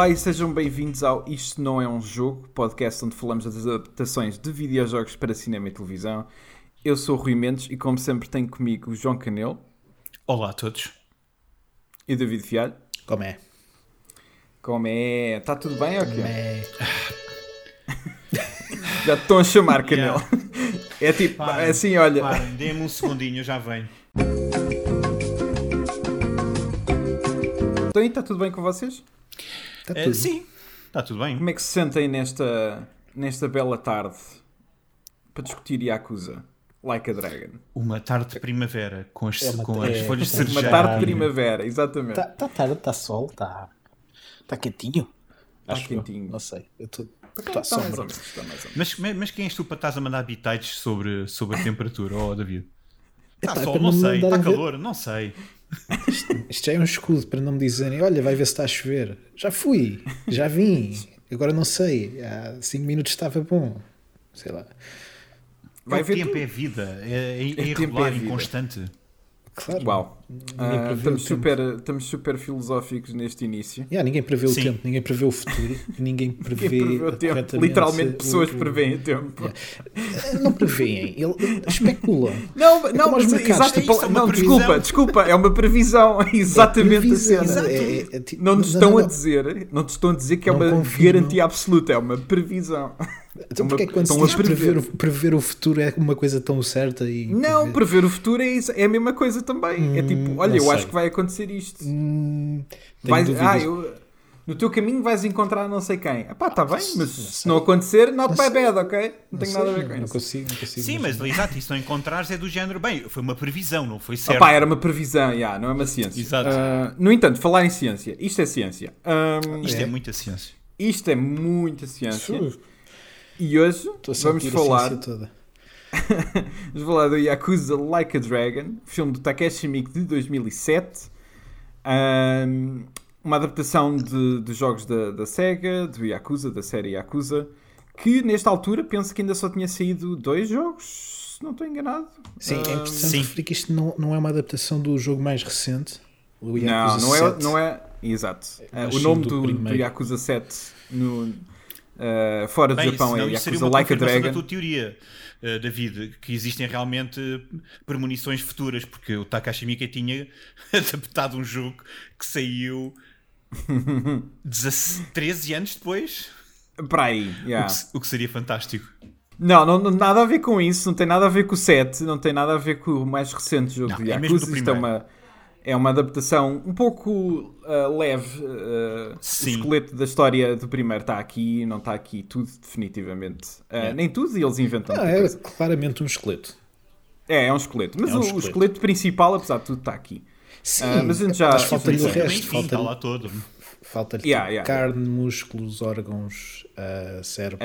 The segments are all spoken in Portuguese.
Olá e sejam bem-vindos ao Isto Não É Um Jogo, podcast onde falamos das adaptações de videojogos para cinema e televisão. Eu sou o Rui Mendes e, como sempre, tenho comigo o João Canelo Olá a todos. e o David Fialho. Como é? Como é? Está tudo bem ou quê? É. Já te estão a chamar, Canelo. É tipo, Parem, assim, olha. Parem, dê-me um segundinho, eu já venho. Então, está tudo bem com vocês? Está Eh, tudo. sim, está tudo bem. Como é que se sentem nesta, nesta bela tarde para discutir Yakuza? Like a Dragon. Uma tarde de primavera com as, É com as é, folhas de uma Uma cerejeira. tarde de primavera, exatamente. Está tá tarde, está sol, está tá quentinho. Tá Acho eu. quentinho. Não sei. Eu tô- Está Está Está mais ou menos, está mais ou menos. Mas, mas quem és tu para estás a mandar bitites sobre, sobre a temperatura, oh David? Está sol, não sei. Está calor, não sei. Isto já é um escudo para não me dizerem: olha, vai ver se está a chover. Já fui, já vim. Agora não sei. Há 5 minutos estava bom. Sei lá. Vai o ver tempo tu. é vida, é, é, é é irregular, vida. inconstante. Claro. Uau. Ah, estamos, o super, estamos super filosóficos neste início. Yeah, ninguém prevê o Sim. tempo, ninguém prevê o futuro, ninguém prevê. Prevê o tempo? Literalmente o- pessoas o- preveem o tempo. Não preveem, ele- ele- especulam. Não, É não, mas, mercados. exato, É isso, é não, previsão. desculpa, desculpa, é uma previsão, é exatamente previsão, a cena. é- é- é tipo- Não nos não, estão não, a não. dizer, não te estão a dizer que é Não uma confirmam. garantia absoluta, é uma previsão. Então Uma- porque é que quando se estão a diz prever, prever. o- prever o futuro é uma coisa tão certa e... Não, prever o futuro é, isso, é a mesma coisa também. é tipo, olha, não eu sei. acho que vai acontecer isto. Hum, Vais, ah, eu, no teu caminho vais encontrar não sei quem. Tá bem, mas se sei. não acontecer, not Não my bad, ok? Não, Não tenho sei, nada a ver com não isso. consigo, não consigo Sim, mas exato, e se não encontrares é do género, bem, foi uma previsão, não foi certo. Opá, era uma previsão, yeah, não é uma ciência. Exato. Ah, no entanto, falar em ciência, isto é ciência. Ahm, Isto é. É. muita ciência. isto é muita ciência. Uf, E hoje Estou a vamos falar, a ciência toda. Vamos falar do Yakuza Like a Dragon, filme do Takeshi Miike de 2007. Ahm, uma adaptação de, de jogos da, da SEGA, do Yakuza, da série Yakuza, que nesta altura penso que ainda só tinha saído dois jogos, se não estou enganado. Sim, é importante sim. referir que isto não, não é uma adaptação do jogo mais recente. O Não, Yakuza não é, 7. não é. Exato. Ah, Mas o nome do do, do primeiro. Yakuza 7 no, ah, fora do Bem, Japão é senão isso seria Yakuza uma Like a confirmação da Dragon. tua teoria, eh, David, que existem realmente premonições futuras, porque o Takashi Miike tinha adaptado um jogo que saiu 16 13 anos depois, Para aí, o, yeah. que, o que seria fantástico. Não, não, não, nada a ver com isso, não tem nada a ver com o 7, não tem nada a ver com o mais recente jogo Não, de é mesmo Yakuza. do Isto é uma, é uma adaptação um pouco ah, leve. ah, o esqueleto da história do primeiro está aqui, não está aqui tudo, definitivamente. Ah, É. Nem tudo, e eles inventam. Não, é coisa. claramente um esqueleto. É, é um esqueleto. Mas É um o, o esqueleto. esqueleto principal, apesar de tudo, está aqui. Sim, mas a gente já- mas falta-lhe Sim, o resto. está Falta-lhe lá todo. falta Yeah, yeah, carne, músculos, órgãos, cérebro.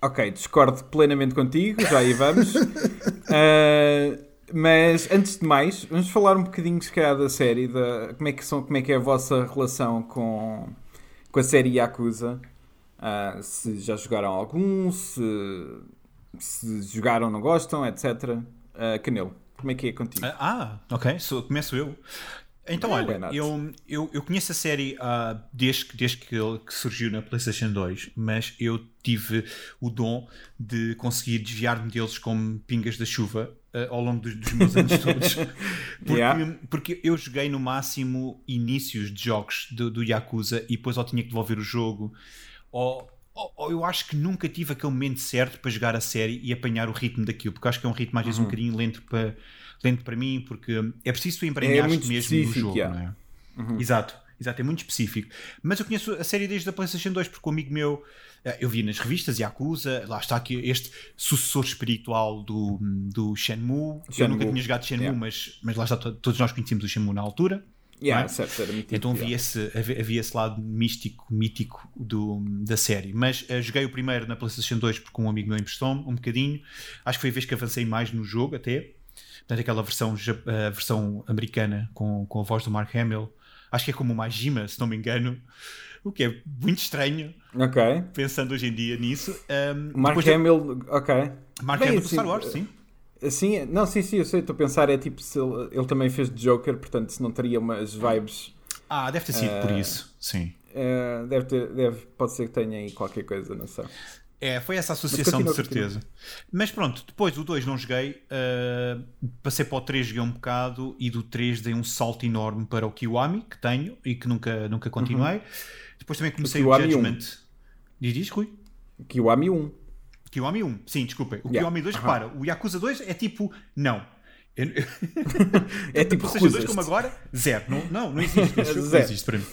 Ok, discordo plenamente contigo, já aí vamos. Eh, mas antes de mais, vamos falar um bocadinho se calhar da série, da, como, é que são, como é que é a vossa relação com, com a série Yakuza. Ah, se já jogaram algum, se, se jogaram não gostam, etc. Ah, Canelo, como é que é contigo? Ah, ok, sou- começo eu. Então, Não, olha, Renato. eu, eu, eu conheço a série ah, desde, desde que, ele, que surgiu na PlayStation 2, mas eu tive o dom de conseguir desviar-me deles como pingas da chuva ah, ao longo dos, dos meus anos todos. Porque, Yeah. porque eu joguei no máximo inícios de jogos do, do Yakuza e depois ou tinha que devolver o jogo, ou, ou, ou eu acho que nunca tive aquele momento certo para jogar a série e apanhar o ritmo daquilo, porque acho que é um ritmo às vezes um bocadinho lento para, lento para mim, porque é preciso tu embrenhar-te muito mesmo no jogo, yeah. não é? Exato, exato, é muito específico. Mas eu conheço a série desde a PlayStation 2, porque um amigo meu, eu vi nas revistas Yakuza, lá está aqui este sucessor espiritual do, do Shenmue. Eu Shenmue, nunca tinha jogado Shenmue, yeah. mas, mas lá está, to- todos nós conhecíamos o Shenmue na altura. Yeah, é? certo, era mítico, Então yeah. havia esse, havia, esse lado místico, mítico do, da série. Mas eh, joguei o primeiro na PlayStation 2 porque um amigo meu emprestou-me um bocadinho. Acho que foi a vez que avancei mais no jogo até. Portanto, aquela versão, a versão americana com, com a voz do Mark Hamill. Acho que é como o Majima, se não me engano. O que é muito estranho, Ok. pensando hoje em dia nisso. Um, Mark Hamill, ok. Mark Hamill do assim, Star Wars, sim. Sim, não, sim, sim, eu sei, estou a pensar, é tipo se ele, ele também fez de Joker, portanto, se não teria umas vibes. Ah, deve ter sido por eh, isso, sim. Uh, deve ter, deve, pode ser que tenha aí qualquer coisa, não sei. É, foi essa associação continua, de certeza. Continua. Mas pronto, depois o 2 não joguei, uh, passei para o 3, joguei um bocado e do 3 dei um salto enorme para o Kiwami, que tenho e que nunca, nunca continuei. Uhum. Depois também comecei o, o Judgment. 1. Diz, diz, Rui? Kiwami 1. Kiwami 1, sim, desculpem. O yeah. Kiwami 2, uhum. repara, o Yakuza 2 é tipo, não. Eu... é tipo PlayStation 2 como agora, zero. Não, não, não existe. não existe para mim.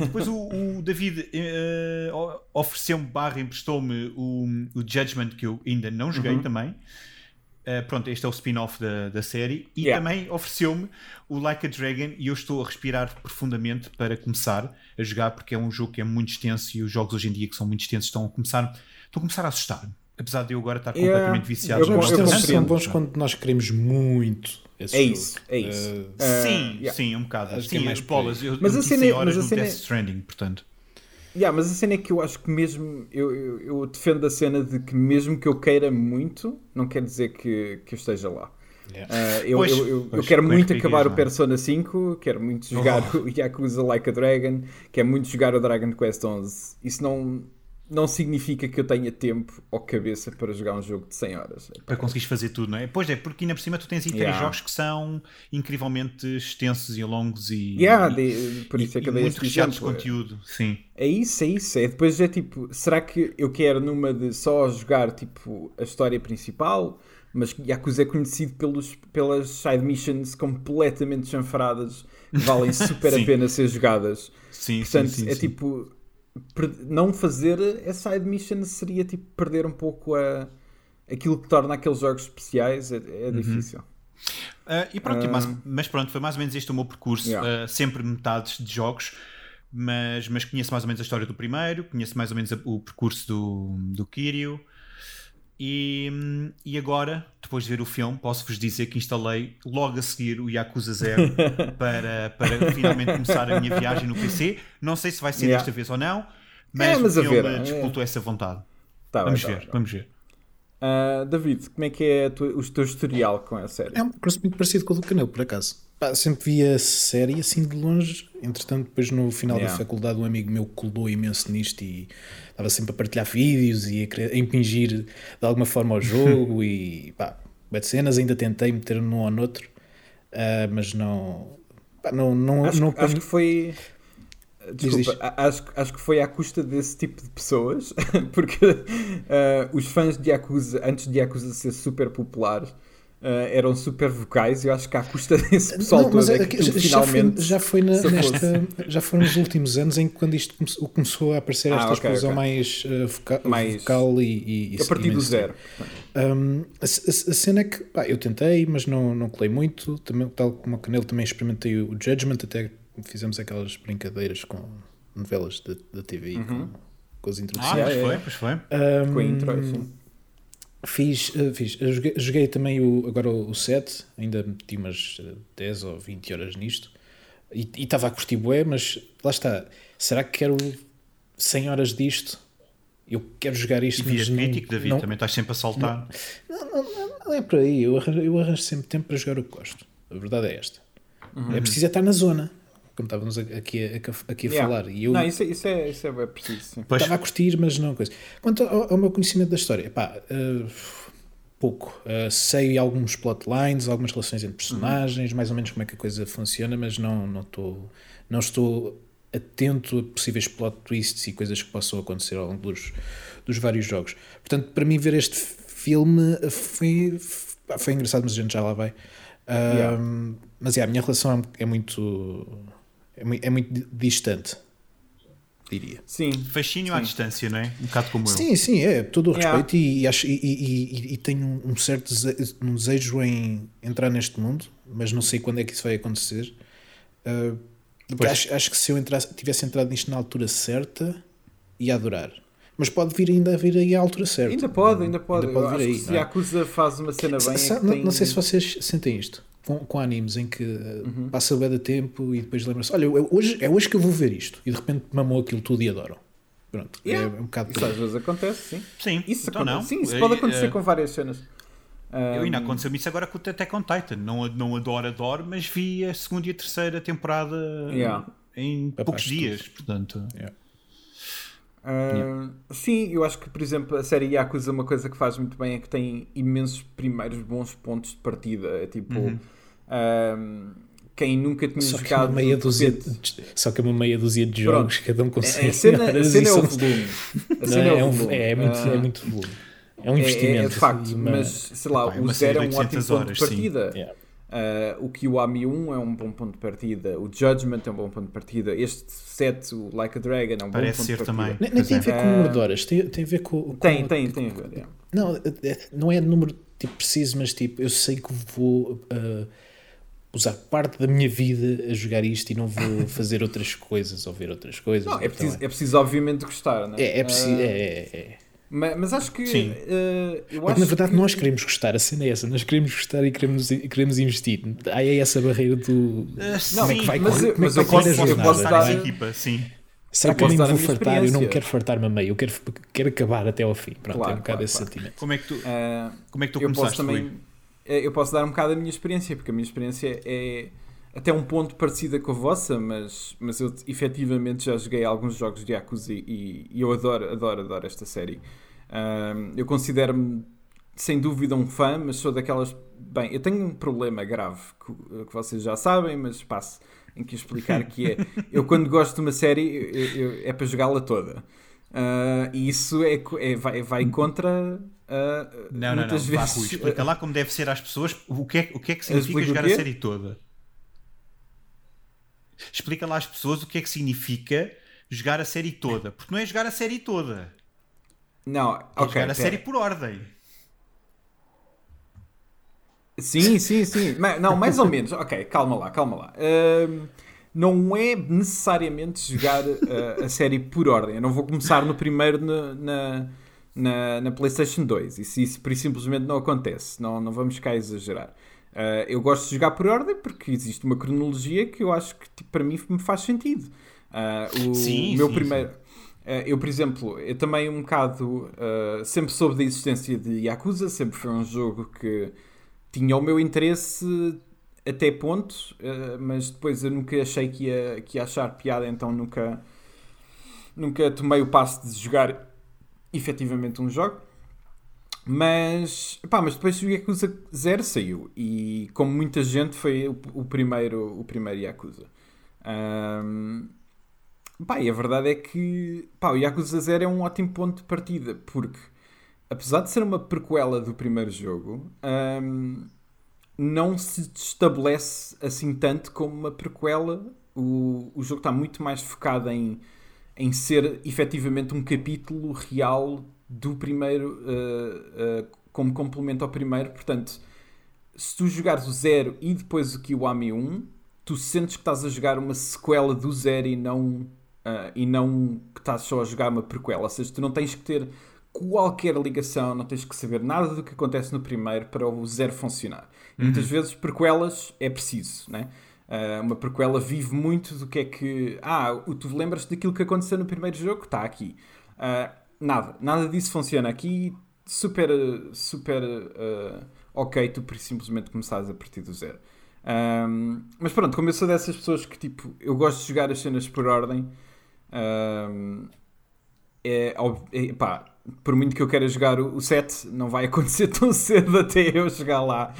Depois o, o David uh, ofereceu-me barra, emprestou-me o, o Judgment que eu ainda não joguei uhum. também. Uh, pronto, este é o spin-off da, da série. E yeah. também ofereceu-me o Like a Dragon e eu estou a respirar profundamente para começar a jogar porque é um jogo que é muito extenso e os jogos hoje em dia que são muito extensos estão a começar, estão a, começar a assustar-me. Apesar de eu agora estar yeah. completamente viciado. Eu, eu, eu são bons quando nós queremos muito esse é jogo. isso, é isso. Uh, uh, sim, yeah. sim, um bocado. Acho sim, é mais bolas. Eu, mas eu a cena, é- mas a cena Death Stranding, portanto. Yeah, mas a cena é que eu acho que mesmo eu, eu, eu, defendo a cena de que mesmo que eu queira muito, não quer dizer que, que eu esteja lá. Yeah. Uh, eu, pois, eu, pois, quero muito acabar o Persona 5, quero muito jogar oh. o Yakuza Like a Dragon, quero muito jogar o Dragon Quest 11. Isso não, não significa que eu tenha tempo ou cabeça para jogar um jogo de 100 horas. Para conseguires fazer tudo, não é? Pois é, porque ainda por cima tu tens aí yeah. três jogos que são incrivelmente extensos e longos e, yeah, de, por isso é que e muito recheados de conteúdo. Sim. É isso, é isso. É, depois é tipo, será que eu quero numa de só jogar tipo a história principal? Mas Yakuza é conhecido pelos, pelas side missions completamente chanfradas que valem super a pena ser jogadas. Sim, Portanto, sim, sim, é sim. tipo não fazer a side mission seria tipo perder um pouco a, aquilo que torna aqueles jogos especiais. É, é uhum. difícil. Uh, e pronto, uh... mas, mas, pronto, foi mais ou menos este o meu percurso. Yeah. Uh, sempre metades de jogos, mas, mas conheço mais ou menos a história do primeiro, conheço mais ou menos a, o percurso do, do Kiryu. E, e agora, depois de ver o filme, posso-vos dizer que instalei logo a seguir o Yakuza Zero para, para finalmente começar a minha viagem no PC. Não sei se vai ser yeah. desta vez ou não, mas, é, mas o filme ver, disputou é. essa vontade. Tá vamos, bem, ver, tá vamos ver, uh, David, como é que é tua, o teu historial com a série? É um curso muito parecido com o do Canel, por acaso. Pá, sempre vi a série assim de longe. Entretanto, depois no final yeah. da faculdade, um amigo meu colou imenso nisto e estava sempre a partilhar vídeos e a, a impingir de alguma forma ao jogo. e pá, de cenas ainda tentei meter num ou noutro, uh, mas não. Pá, não, não, acho, não acho que foi. Desculpa, acho, acho que foi à custa desse tipo de pessoas, porque uh, os fãs de Yakuza, antes de Yakuza ser super popular, Uh, eram super vocais e eu acho que à custa desse pessoal não, todo é, que já, finalmente já foi, já foi na, nesta, já foi nos últimos anos em que quando isto começou, começou a aparecer esta ah, okay, explosão okay. mais, uh, voca, mais vocal e, e a partir do zero. um, a, a, a, cena é que pá, eu tentei mas não, não colei muito. Também, tal como o Canelo também experimentei o Judgment até fizemos aquelas brincadeiras com novelas da TV uhum. com, com as introduções ah, pois foi, pois foi. Um, com a intro, sim Fiz, uh, fiz. Joguei, joguei, também o, agora o, o 7, ainda meti umas 10 ou 20 horas nisto e estava a curtir bué, mas lá está. Será que quero 100 horas disto? Eu quero jogar isto. E via crítico, David, não, também estás sempre a saltar. Não, não, não, não é por aí. Eu arranjo, eu arranjo sempre tempo para jogar o que gosto. A verdade é esta. Uhum. É preciso estar na zona como estávamos aqui a, aqui a yeah. falar. E eu não, isso, é, isso, é, isso é preciso. Sim. Estava a curtir, mas não coisa. Quanto ao, ao meu conhecimento da história, pá, uh, pouco. Uh, sei alguns plotlines, algumas relações entre personagens, uhum. mais ou menos como é que a coisa funciona, mas não, não, tô, não estou atento a possíveis plot twists e coisas que possam acontecer ao longo dos, dos vários jogos. Portanto, para mim, ver este filme foi, foi engraçado, mas a gente já lá vai. Uh, yeah. Mas yeah, a minha relação é muito é muito, é muito distante, diria. Sim. Fascínio sim. à distância, não é? Um bocado como sim, eu. Sim, sim, é. Todo o respeito yeah. e, acho, e, e, e, tenho um certo desejo, um desejo em entrar neste mundo, mas não sei quando é que isso vai acontecer. Uh, acho, acho que se eu entrasse, tivesse entrado nisto na altura certa, ia adorar. Mas pode vir ainda a vir aí à altura certa. Ainda pode, ainda pode. Ainda pode vir aí, se a Acusa faz uma cena bem. É não, tem... não sei se vocês sentem isto com, com animes em que uhum. passa o de tempo e depois lembra-se: olha, hoje, é hoje que eu vou ver isto. E de repente mamou aquilo tudo e adoram. Pronto, é yeah. é um bocado. Isso às vezes acontece, sim. Sim, isso, então não. Sim, isso pode acontecer uh, com várias cenas. Eu ainda aconteceu-me isso agora com o Attack on Titan. Não, não adoro, adoro, mas vi a segunda e a terceira temporada yeah. em Capaz poucos dias, portanto. Yeah. Ah, Sim, eu acho que, por exemplo, a série Yakuza, uma coisa que faz muito bem é que tem imensos primeiros bons pontos de partida. É tipo, Uhum. ah, quem nunca tinha Só que é uma jogado. meia de dúzia de, só que é uma meia dúzia de Pronto. jogos, cada um com É- 100 A cena, a horas e cena é o volume. A Não, cena é, é, o um- volume. é muito, Ah, é muito volume. É um é- investimento. É, de facto, uma- mas sei lá, é o zero é um ótimo 800 ponto horas, de partida. Yeah. Ah, o Kiwami 1 é um bom ponto de partida. O Judgment é um bom ponto de partida. Este set, o Like a Dragon, é um Parece bom ponto ser de partida. também. Nem, tem a ver com o Ah. número de horas, tem, tem a ver com. com Tem, tem, tem a ver. é. Não, é- não é número tipo, preciso, mas tipo, eu sei que vou ah, usar parte da minha vida a jogar isto e não vou fazer outras coisas ou ver outras coisas. Não, é Então, preciso, é preciso obviamente gostar, né? é, é preciso. Ah, é, é, é. Mas, mas acho que. Sim. ah, eu Porque acho na verdade que- nós queremos gostar, a cena é essa, nós queremos gostar e queremos, queremos investir. Aí é essa barreira do. Ah, como é que sim, vai mas correr- eu- como é mas que eu vai correr posso- a eu jornada, posso não dar- é? equipa, sim. Será eu que eu nem posso vou fartar? Eu não quero fartar-me a meio, eu quero, quero acabar até ao fim. Pronto, Claro, é um bocado claro, esse claro. sentimento. Como é que tu, ah, como é que tu eu posso começaste, também. Rui? eh, Eu posso dar um bocado a minha experiência, porque a minha experiência é até um ponto parecida com a vossa, mas, mas eu efetivamente já joguei alguns jogos de Yakuza e, e eu adoro, adoro, adoro esta série. Ahm, eu considero-me sem dúvida um fã, mas sou daquelas. Bem, eu tenho um problema grave que, que vocês já sabem, mas passo em que explicar que é eu quando gosto de uma série eu- eu- é para jogá-la toda. Ah, e isso é, é- vai, vai contra ah, Não, não, não. muitas Vá, vezes Rui, explica lá como deve ser às pessoas o que é, o que, é que significa jogar a série toda. Explica lá às pessoas o que é que significa jogar a série toda. Porque não é jogar a série toda. Não, É ok. jogar a pera. série por ordem. Sim, sim, sim. Não, mais ou menos. Ok, calma lá, calma lá. Ahm, não é necessariamente jogar ah, a série por ordem. Eu não vou começar no primeiro na, na, na, na PlayStation 2. Isso, isso simplesmente não acontece. Não, não vamos cá exagerar. Ah, eu gosto de jogar por ordem porque existe uma cronologia que eu acho que tipo, para mim me faz sentido. Ah, o Sim, meu sim, primeiro. Eh, Eu, por exemplo, eu também um bocado sempre soube da existência de Yakuza, sempre foi um jogo que tinha o meu interesse até ponto, mas depois eu nunca achei que ia, que ia achar piada, então nunca, nunca tomei o passo de jogar efetivamente um jogo. Mas, pá, mas depois o Yakuza 0 saiu e, como muita gente, foi o, o primeiro, o primeiro Yakuza. Ahm, Pá, e a verdade é que pá, o Yakuza 0 é um ótimo ponto de partida, porque apesar de ser uma prequela do primeiro jogo, hum, não se estabelece assim tanto como uma prequela. O, o jogo está muito mais focado em, em ser efetivamente um capítulo real do primeiro, uh, uh, como complemento ao primeiro. Portanto, se tu jogares o 0 e depois o Kiwami 1, tu sentes que estás a jogar uma sequela do 0 e não Uh, e não que estás só a jogar uma prequela. Ou seja, tu não tens que ter qualquer ligação, não tens que saber nada do que acontece no primeiro para o zero funcionar. E muitas vezes prequelas é preciso, né? Uh, uma prequela vive muito do que é que. Ah, tu lembras daquilo que aconteceu no primeiro jogo? Está aqui. Uh, nada, nada disso funciona aqui. Super, super uh, ok, tu simplesmente começares a partir do zero. Um, mas pronto, como eu sou dessas pessoas que tipo, eu gosto de jogar as cenas por ordem. Um, é, é, pá, por muito que eu queira jogar o, o 7, não vai acontecer tão cedo até eu chegar lá.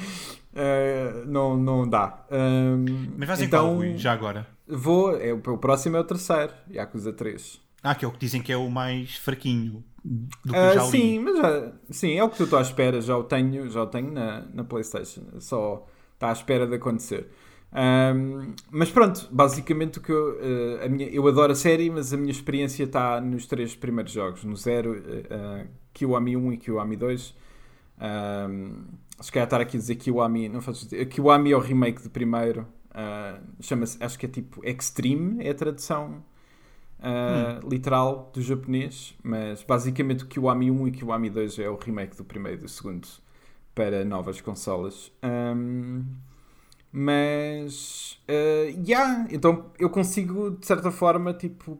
Uh, não, não dá. Um, Mas vais então, qual, já agora? Vou, é, o próximo é o terceiro, Yakuza 3. Ah, que é o que dizem que é o mais fraquinho do que Uh, já li. sim, mas já, sim, é o que tu estás à espera, já o tenho, já o tenho na, na Playstation, só está à espera de acontecer. Um, mas pronto, basicamente o que eu, uh, a minha, eu adoro a série, mas a minha experiência está nos três primeiros jogos, no 0, uh, Kiwami 1 e Kiwami 2. Um, se calhar estar aqui a dizer Kiwami, não faz sentido. Kiwami é o remake do primeiro, uh, chama-se, acho que é tipo Extreme, é a tradução uh, hum. literal do japonês, mas basicamente o Kiwami 1 e Kiwami 2 é o remake do primeiro e do segundo para novas consolas. Um, mas, uh, yeah, então eu consigo, de certa forma, tipo,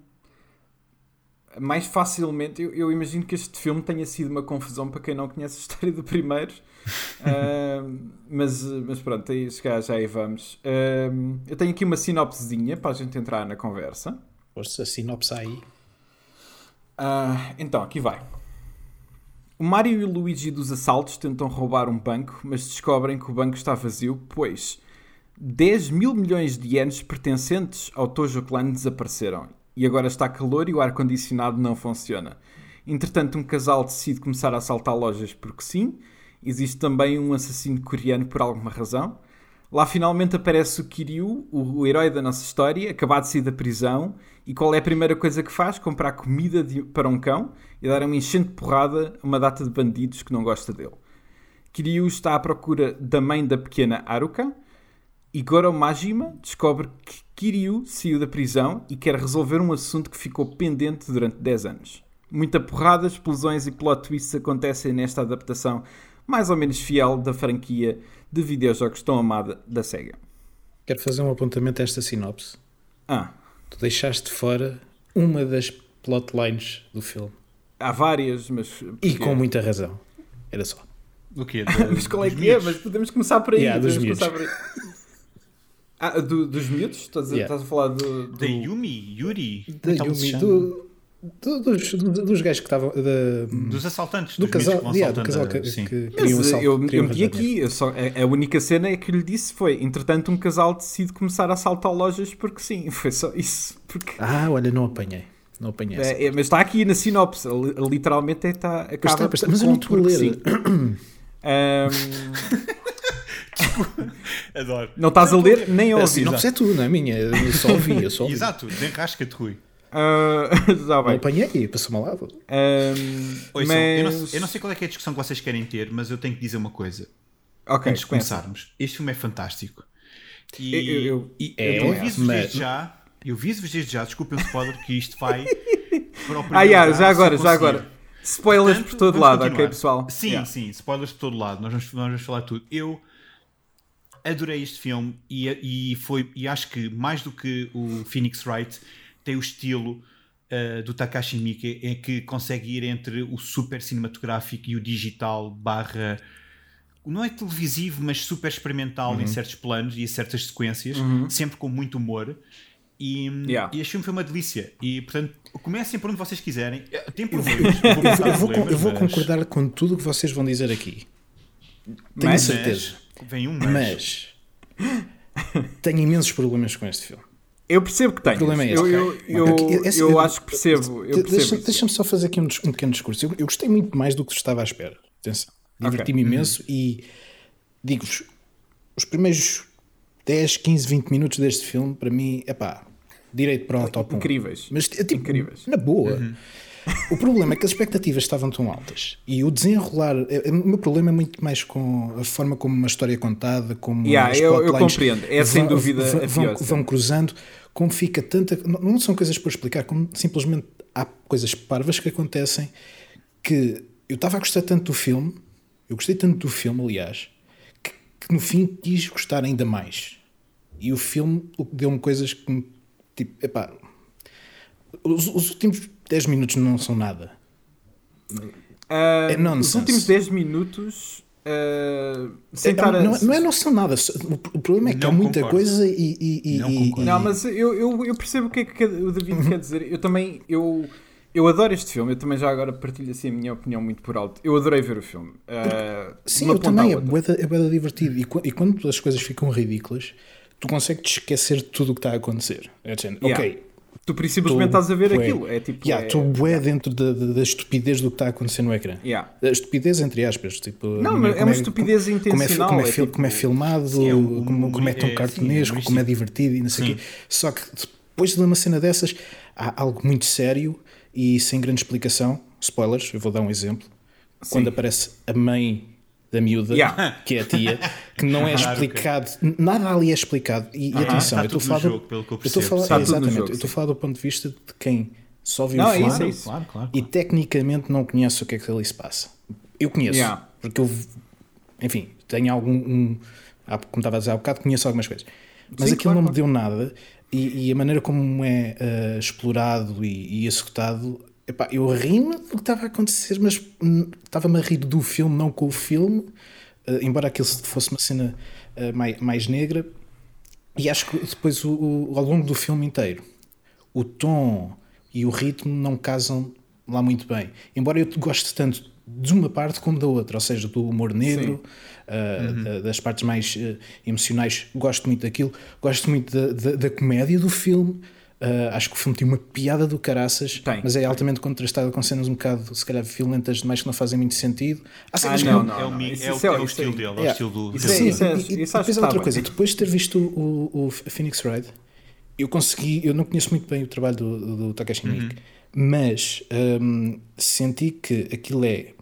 mais facilmente, eu, eu, imagino que este filme tenha sido uma confusão para quem não conhece a história do primeiro. uh, mas, mas pronto, aí já, já aí vamos. Uh, eu tenho aqui uma sinopsezinha para a gente entrar na conversa. Força, sinopse aí. Uh, então, aqui vai. O Mario e o Luigi dos assaltos tentam roubar um banco, mas descobrem que o banco está vazio, pois 10 mil milhões de ienes pertencentes ao Tojo Clan desapareceram e agora está calor e o ar-condicionado não funciona. Entretanto, um casal decide começar a assaltar lojas porque sim. Existe também um assassino coreano por alguma razão. Lá finalmente aparece o Kiryu, o, herói da nossa história, acabado de sair da prisão. E qual é a primeira coisa que faz? Comprar comida de, para um cão e dar uma enchente porrada a uma data de bandidos que não gosta dele. Kiryu está à procura da mãe da pequena Haruka e Goro Majima descobre que Kiryu saiu da prisão e quer resolver um assunto que ficou pendente durante 10 anos. Muita porrada, explosões e plot twists acontecem nesta adaptação mais ou menos fiel da franquia de videojogos tão amada da SEGA. Quero fazer um apontamento a esta sinopse. Ah. Tu deixaste fora uma das plotlines do filme. Há várias, mas. E com muita razão. Era só. O quê? mas qual é que é? Mas podemos começar por aí. Yeah, podemos começar por aí. Ah, do, dos miúdos? Estás a, yeah. estás a falar do, do... Da Yumi? Yuri? Da então Yumi, do, dos, dos gajos que estavam. dos assaltantes. Do casal, yeah, do casal que, sim. que queriam assalto, Eu, eu meti aqui, eu só, a, a, única cena é que lhe disse foi: entretanto, um casal decide começar a assaltar lojas porque sim, foi só isso. Porque... Ah, olha, não apanhei. Não apanhei. É, é, mas está aqui na sinopse, literalmente é, está, acaba mas, está, mas eu não estou a ler. Um... Adoro. Não estás a ler nem a ouvir. Não é tu, não é minha. Eu só ouvi. Eu só ouvi. Exato, desenrasca-te, Rui. Uh, já bem. Eu apanhei, passou-me ao lado. Um, mas... eu, não, eu, não, sei qual é, é, a discussão que vocês querem ter, mas eu tenho que dizer uma coisa. Ok, Antes de começarmos, este filme é fantástico. E eu, eu, e, é, eu aviso-vos mas... desde já, eu aviso-vos desde já, desculpem o spoiler, que isto vai para o Ah, yeah, já agora, já agora. Spoilers Portanto, por todo lado, continuar. ok, pessoal? Sim, yeah. sim, spoilers por todo lado. Nós vamos, nós vamos falar tudo. Eu adorei este filme e, e, foi, e acho que mais do que o Phoenix Wright tem o estilo uh, do Takashi Miike em que consegue ir entre o super cinematográfico e o digital barra não é televisivo, mas super experimental uhum. em certos planos e em certas sequências, uhum. sempre com muito humor. E, yeah. e este filme foi uma delícia. E portanto, comecem por onde vocês quiserem. Tem problemas. eu vou, eu vou, vou concordar com tudo o que vocês vão dizer aqui. Tenho mas, certeza. Vem um mas. mas tenho imensos problemas com este filme. Eu percebo que tenho. O problema é esse. Eu, eu, eu, eu, eu acho que percebo. Deixa-me deixa só fazer aqui um, um pequeno discurso. Eu, gostei muito mais do que estava à espera. Atenção. Diverti-me okay. imenso uhum. e digo-vos, os primeiros 10, 15, 20 minutos deste filme, para mim, é pá, direito para o top 1. Incríveis. Mas, é, tipo, Incríveis. Na boa. Uhum. O problema é que as expectativas estavam tão altas e o desenrolar. É, é, o meu problema é muito mais com a forma como uma história é contada, como. Yeah, eu, eu compreendo, é sem vão, dúvida vão, vão, cruzando, como fica tanta. Não são coisas por explicar, como simplesmente há coisas parvas que acontecem que eu estava a gostar tanto do filme, eu gostei tanto do filme, aliás, que, que no fim quis gostar ainda mais. E o filme deu-me coisas que me. Tipo, epá, os, os últimos 10 minutos não são nada. Uh, é nonsense. Os últimos 10 minutos. Uh, é, não, a... não, é não são nada. O problema é que não há muita concordo. coisa e. e, não, e, não, mas eu, eu, eu, percebo o que é que o David uhum. quer dizer. Eu também. Eu, eu adoro este filme, eu também já agora partilho assim a minha opinião muito por alto. Eu adorei ver o filme. Uh, Sim, eu também, é bué, é divertido. E, e, quando as coisas ficam ridículas, tu consegues esquecer de tudo o que está a acontecer. É yeah. ok, Tu simplesmente estás a ver bué. aquilo. É tipo. Yeah, Estou é... bué dentro da, da, estupidez do que está a acontecer no ecrã. Yeah. A estupidez, entre aspas. Tipo, não, mas é uma estupidez como, intencional. Como é, como é, é, tipo... como é filmado, sim, é um, como, como, é tão cartunesco, como é divertido e não sei o quê. Só que depois de uma cena dessas, há algo muito sério e sem grande explicação. Spoilers, eu vou dar um exemplo. Sim. Quando aparece a mãe da miúda, yeah. que é a tia, que não é explicado, nada ali é explicado. E, e atenção, eu estou a falar. Do, eu falar, exatamente, eu estou a falar do ponto de vista de quem só viu não, o filme é isso, é isso. Claro, claro, e tecnicamente não conhece o que é que ali se passa. Eu conheço, yeah. porque eu, enfim, tenho algum. Um, como estava a dizer há bocado, conheço algumas coisas. Mas Sim, aquilo claro, não me deu nada e, e, a maneira como é uh, explorado e, e executado epá, eu ri-me do que estava a acontecer, mas hum, estava-me a rir do filme, não com o filme, uh, embora aquilo fosse uma cena uh, mais, mais negra. E acho que depois, o, o, ao longo do filme inteiro, o tom e o ritmo não casam lá muito bem. Embora eu goste tanto de uma parte como da outra, ou seja, do humor negro, uh, uhum. das partes mais emocionais, gosto muito daquilo, gosto muito da, da, da comédia do filme. Uh, acho que o filme tem uma piada do caraças, tem, mas é altamente contrastada com cenas um bocado, se calhar, violentas demais que não fazem muito sentido. Há cenas ah, não, não, é, o, é, é, o, é o estilo dele, é o estilo do. Isso, sim, isso, é, isso, e, depois outra coisa, depois de ter visto o, o Phoenix Wright, eu consegui, eu não conheço muito bem o trabalho do, do Takashi Miike, uhum. mas um, senti que aquilo é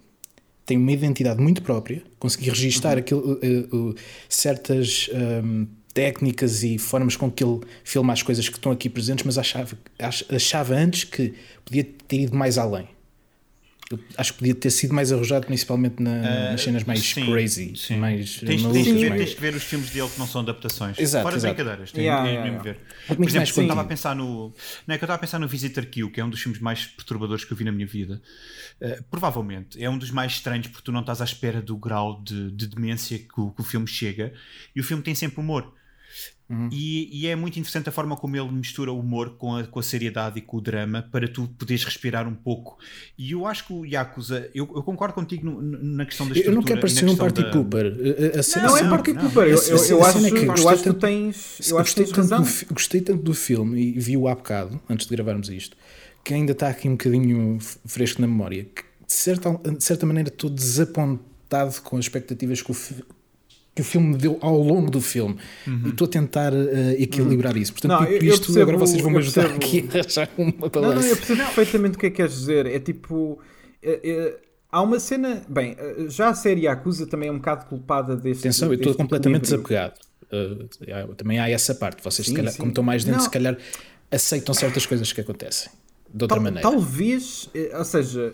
tem uma identidade muito própria, consegui registar uhum. aquilo, uh, uh, certas um, técnicas e formas com que ele filma as coisas que estão aqui presentes, mas achava, achava antes que podia ter ido mais além. Eu acho que podia ter sido mais arrojado, principalmente na, uh, nas cenas mais sim, crazy. Sim. Mais tens, tens, que ver, mais... tens que ver os filmes dele que não são adaptações. Exato, Fora exato. brincadeiras. Tens yeah, yeah, mesmo yeah. ver. Por exemplo, quando estava a pensar no. Não é que eu estava a pensar no Visitor Q, que é um dos filmes mais perturbadores que eu vi na minha vida. Uh, provavelmente é um dos mais estranhos porque tu não estás à espera do grau de, de demência que o, que o filme chega. E o filme tem sempre humor. Uhum. E, e, é muito interessante a forma como ele mistura o humor com a, com a seriedade e com o drama para tu poderes respirar um pouco. E eu acho que o Yakuza, eu, eu concordo contigo no, na questão da estrutura. Eu não quero parecer um Party da... Pooper. A, a, não, não é Party Pooper. Eu, eu, eu, acho, é que, eu acho que tu tens, eu acho que tens razão. Do, gostei tanto do filme e vi-o há bocado, antes de gravarmos isto, que ainda está aqui um bocadinho fresco na memória. Que de certa, de certa maneira estou desapontado com as expectativas que o, que o filme me deu ao longo do filme. Uhum. E estou a tentar uh, equilibrar uhum. isso. Portanto, não, eu, isto, percebo, agora vocês vão me ajudar aqui a achar uma balança. Não, não, eu percebo perfeitamente o que é que queres dizer. É tipo. É, é, há uma cena. Bem, já a série Acusa também é um bocado culpada deste. Atenção, eu estou completamente desapegado. Uh, também há essa parte. Vocês, sim, calhar, como estão mais dentro, não. se calhar aceitam certas coisas que acontecem de outra Tal, maneira. Talvez, ou seja,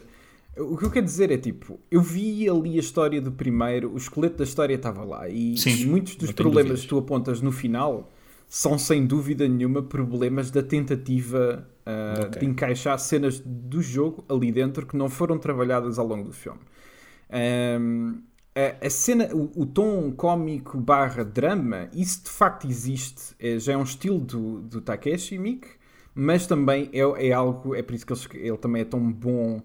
o que eu quero dizer é tipo, eu vi ali a história do primeiro, o esqueleto da história estava lá e, Sim, muitos dos problemas que tu apontas no final são sem dúvida nenhuma problemas da tentativa uh, okay. de encaixar cenas do jogo ali dentro que não foram trabalhadas ao longo do filme. Um, a, a, cena, o, o, tom cómico barra drama, isso de facto existe, é, já é um estilo do, do Takeshi Miike, mas também é, é algo, é por isso que ele, ele também é tão bom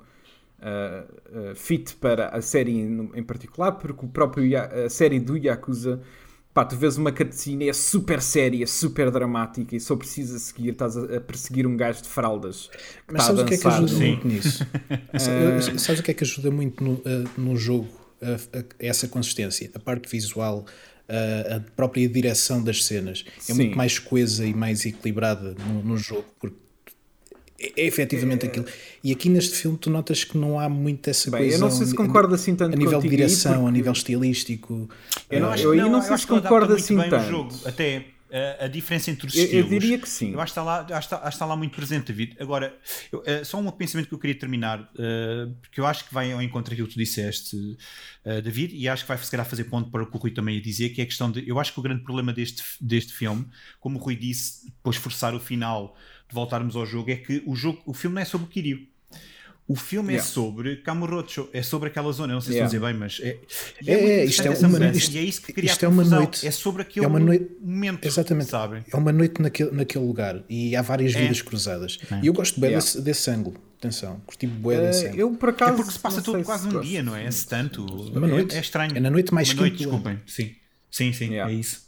uh, uh, fit para a série em, em, particular, porque o próprio a série do Yakuza, pá, tu vês uma cutscene, é super séria, super dramática e só precisa seguir, estás a, a perseguir um gajo de fraldas. Mas sabes o que é que ajuda Sim. muito nisso? uh, sabes o que é que ajuda muito no, no jogo? essa consistência, a parte visual, a própria direção das cenas é Sim. muito mais coesa e mais equilibrada no, no jogo, porque é, é efetivamente é... aquilo. E aqui neste filme tu notas que não há muito essa Bem, coisa. Eu não sei se concordo assim tanto A nível de direção, porque... a nível estilístico. Eu não, acho, eu, não, não sei se concordo assim tanto. Jogo, até a, a, diferença entre os estilos. Eu, eu, diria que sim. Eu acho que está lá, acho está, acho que está lá muito presente, David. Agora, eu, uh, só um pensamento que eu queria terminar, uh, porque eu acho que vai ao encontro daquilo que tu disseste, uh, David, e acho que vai se calhar fazer ponto para o que o Rui também ia dizer, que é a questão de. Eu acho que o grande problema deste, deste filme, como o Rui disse, depois forçar o final de voltarmos ao jogo, é que o, jogo, o filme não é sobre o Kiryu. O filme é yeah. é sobre Kamurocho, é sobre aquela zona, não sei se yeah. estou a dizer bem, mas é, é, é, é isto é uma, isto, e é isso que cria isto é uma noite, é sobre aquele é uma noite, momento, exatamente, sabem? É uma noite naquele, naquele lugar e há várias é. vidas cruzadas. E eu gosto bem yeah. desse, desse ângulo. Atenção, curti bem uh, desse ângulo. Eu, por acaso, é porque se passa tudo quase um dia, não é? É tanto. Uma noite. É, estranho. É na noite mais uma noite, desculpem. Sim, sim, sim é isso.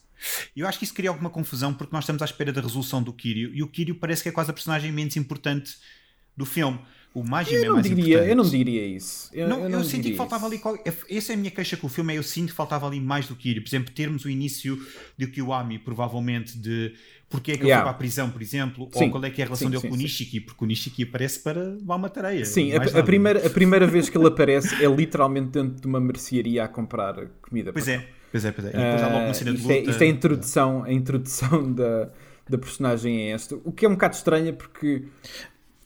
Eu acho que isso cria alguma confusão porque nós estamos à espera da resolução do Kiryu e o Kiryu parece que é quase a personagem menos importante do filme. O Majima eu é mais diria, importante. Eu não diria isso. Eu, não, eu, eu senti que faltava isso. ali. Essa é a minha queixa com o filme. É eu sinto que faltava ali mais do Kiryu. Por exemplo, termos o início de Kiwami, provavelmente, de porque é que yeah. ele foi para a prisão, por exemplo, sim. ou qual é que é a relação sim, dele sim, com o Nishiki, porque o Nishiki aparece para levar uma tareia. Sim, a, a, primeira, a primeira vez que ele aparece é literalmente dentro de uma mercearia a comprar comida. Pois é, pois é, pois é. E depois há logo uma cena de luta. Isto é, isto é a introdução, a introdução da, da personagem é esta. O que é um bocado estranho porque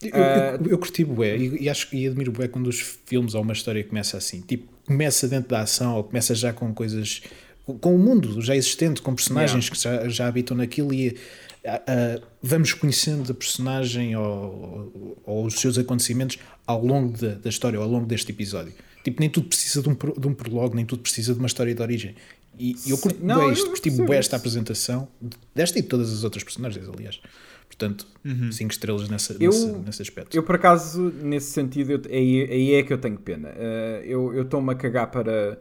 eu, eu, ah, eu curti bué e, e, acho, e admiro bué quando os filmes ou uma história começa assim. Tipo, começa dentro da ação ou começa já com coisas com o mundo já existente, com personagens yeah. que já, já habitam naquilo e uh, vamos conhecendo a personagem ou, ou, os seus acontecimentos ao longo da, da, história, ou ao longo deste episódio. Tipo, nem tudo precisa de um, de um prologo, nem tudo precisa de uma história de origem. E eu curto não, isto, curti bem esta apresentação, desta e de todas as outras personagens, aliás. Portanto, 5 uhum. estrelas nessa, eu, nesse, nesse aspecto. Eu, por acaso, nesse sentido, eu, aí, aí é que eu tenho pena. Uh, eu estou-me a cagar para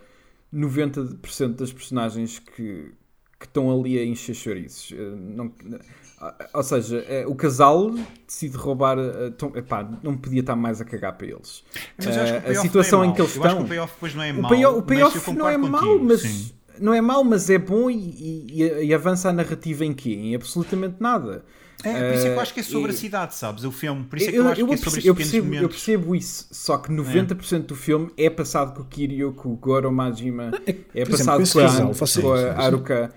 90% das personagens que, que estão ali a encher chouriços. Uh, não, ou seja, uh, o casal decide roubar. Uh, epá, não podia estar mais a cagar para eles. a situação é em que eles eu estão. Acho que o payoff depois não é mau. O payoff, o payoff não é mau, mas. Sim. Não é mau, mas é bom e, e, e avança a narrativa em quê? Em absolutamente nada. É, por isso é que eu acho que é sobre uh, a cidade, sabes? O filme, por isso é que eu, eu acho eu que é sobre eu percebo, momentos. Eu percebo isso, só que 90% é. do filme é passado com o Kiryu, com o Goro Majima, é, é passado exemplo, com, a, com a Haruka.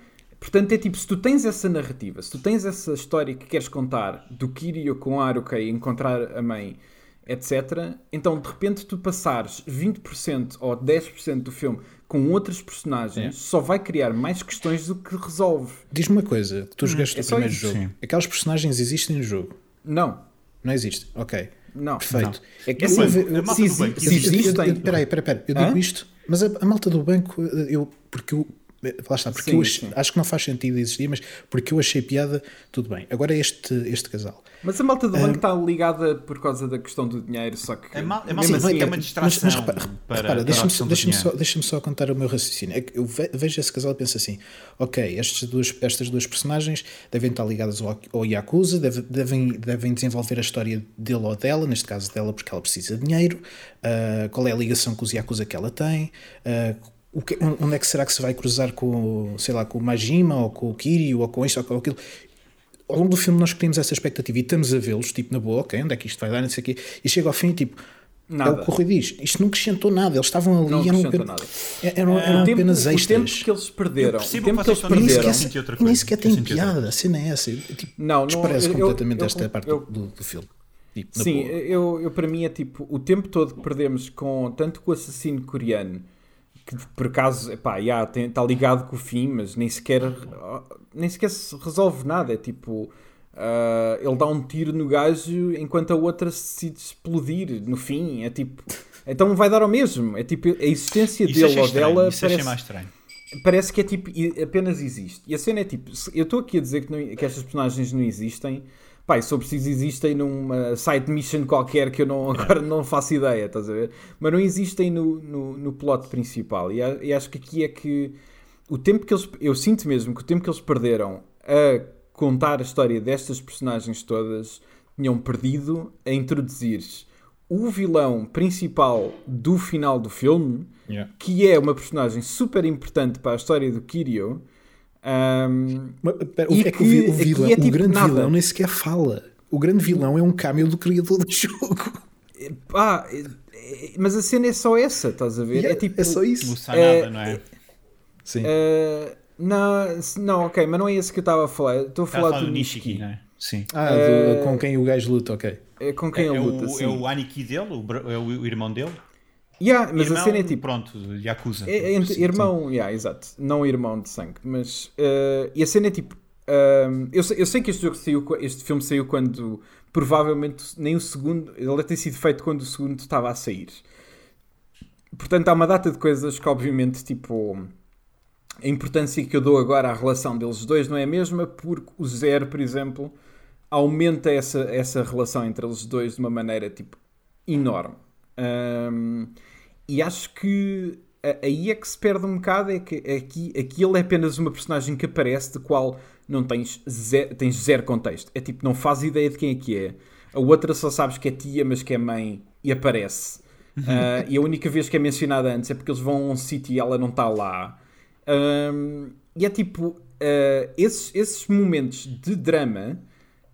Portanto, é tipo, se tu tens essa narrativa, se tu tens essa história que queres contar do Kiryu com a Haruka e encontrar a mãe, etc., então de repente tu passares 20% ou 10% do filme com outras personagens, é. só vai criar mais questões do que resolve. Diz-me uma coisa, tu hum, jogaste é o primeiro isso. jogo. Sim. Aquelas personagens existem no jogo? Não. Não existe? Ok. Não. Perfeito. Não. É que assim, a se, existem... Espera aí, espera. Eu digo isto, mas a, a malta do banco, eu, porque eu Lá está, porque sim, eu acho, acho, que não faz sentido existir, mas porque eu achei piada, tudo bem. Agora este, este casal. Mas a malta do banco está ligada por causa da questão do dinheiro, só que. É, mal, é, mal, assim, é uma distração. Mas, mas repara, para, repara deixa-me só, deixa só, deixa só contar o meu raciocínio. É que eu vejo esse casal e penso assim: ok, estas duas, estas duas personagens devem estar ligadas ao, ao Yakuza, devem, devem, devem desenvolver a história dele ou dela, neste caso dela, porque ela precisa de dinheiro, uh, qual é a ligação com os Yakuza que ela tem. Uh, que, onde é que será que se vai cruzar com, sei lá, com o Majima ou com o Kiryu ou com isto ou com aquilo? Ao longo do filme nós criamos essa expectativa e estamos a vê-los, tipo, na boa, ok, onde é que isto vai dar, não sei o quê, e chega ao fim, tipo, Nada. É o que o Rui diz. Isto não acrescentou nada. Eles estavam ali não eram, nada. eram, eram tempo, apenas extras. O tempo que eles perderam. O tempo que eles perderam. Nem nem sequer tem piada. A cena é essa. Tipo, não, não, desparece eu, completamente eu, esta eu, parte do, do, filme. Tipo, sim, eu, eu para mim é tipo o tempo todo que perdemos com tanto com o assassino coreano que por acaso, epá, yeah, está ligado com o fim, mas nem sequer, nem sequer se resolve nada. É tipo, uh, ele dá um tiro no gajo enquanto a outra se decide explodir no fim. É tipo, então vai dar ao mesmo. É tipo, a existência isso dele ou estranho, dela isso parece, mais estranho. parece que é tipo, apenas existe. E a cena é tipo, eu estou aqui a dizer que, não, que estas personagens não existem Pai, se eu preciso existem numa side mission qualquer que eu não, agora não faço ideia, estás a ver? Mas não existem no, no, no plot principal. E, e, acho que aqui é que o tempo que eles. Eu sinto mesmo que o tempo que eles perderam a contar a história destas personagens todas tinham perdido a introduzir o vilão principal do final do filme, yeah. que é uma personagem super importante para a história do Kirio um, pera, é que, que, o, vilão, é tipo o grande nada. vilão nem sequer fala. O grande vilão é um cameo do criador do jogo. Ah, mas a cena é só essa, estás a ver? Yeah, é, tipo, é só isso. Não sai nada, não é? Sim. Uh, não, não, ok, mas não é esse que eu estava a falar. Estou a falar do Nishiki. Nishiki, não é? Sim. Ah, do, uh, com quem o gajo luta, ok. É com quem é, ele luta, é o, sim. É o Aniki dele, o, é o irmão dele? Yeah, mas irmão, a cena é tipo. Pronto, Yakuza. É, é, irmão, yeah, exato. Não irmão de sangue. Mas. Uh, e a cena é tipo. Uh, eu, sei, eu sei que este, jogo saiu, este filme saiu quando. Provavelmente nem o segundo. Ele ter sido feito quando o segundo estava a sair. Portanto, há uma data de coisas que, obviamente, tipo. A importância que eu dou agora à relação deles dois não é a mesma, porque o Zero, por exemplo, aumenta essa, essa relação entre eles dois de uma maneira tipo enorme. Um, e acho que aí é que se perde um bocado, é que aqui, aqui ele é apenas uma personagem que aparece, de qual não tens zero, tens zero contexto. É tipo, não faz ideia de quem é que é. A outra só sabes que é tia, mas que é mãe, e aparece. uh, e a única vez que é mencionada antes é porque eles vão a um sítio e ela não está lá. Um, e é tipo, uh, esses, esses momentos de drama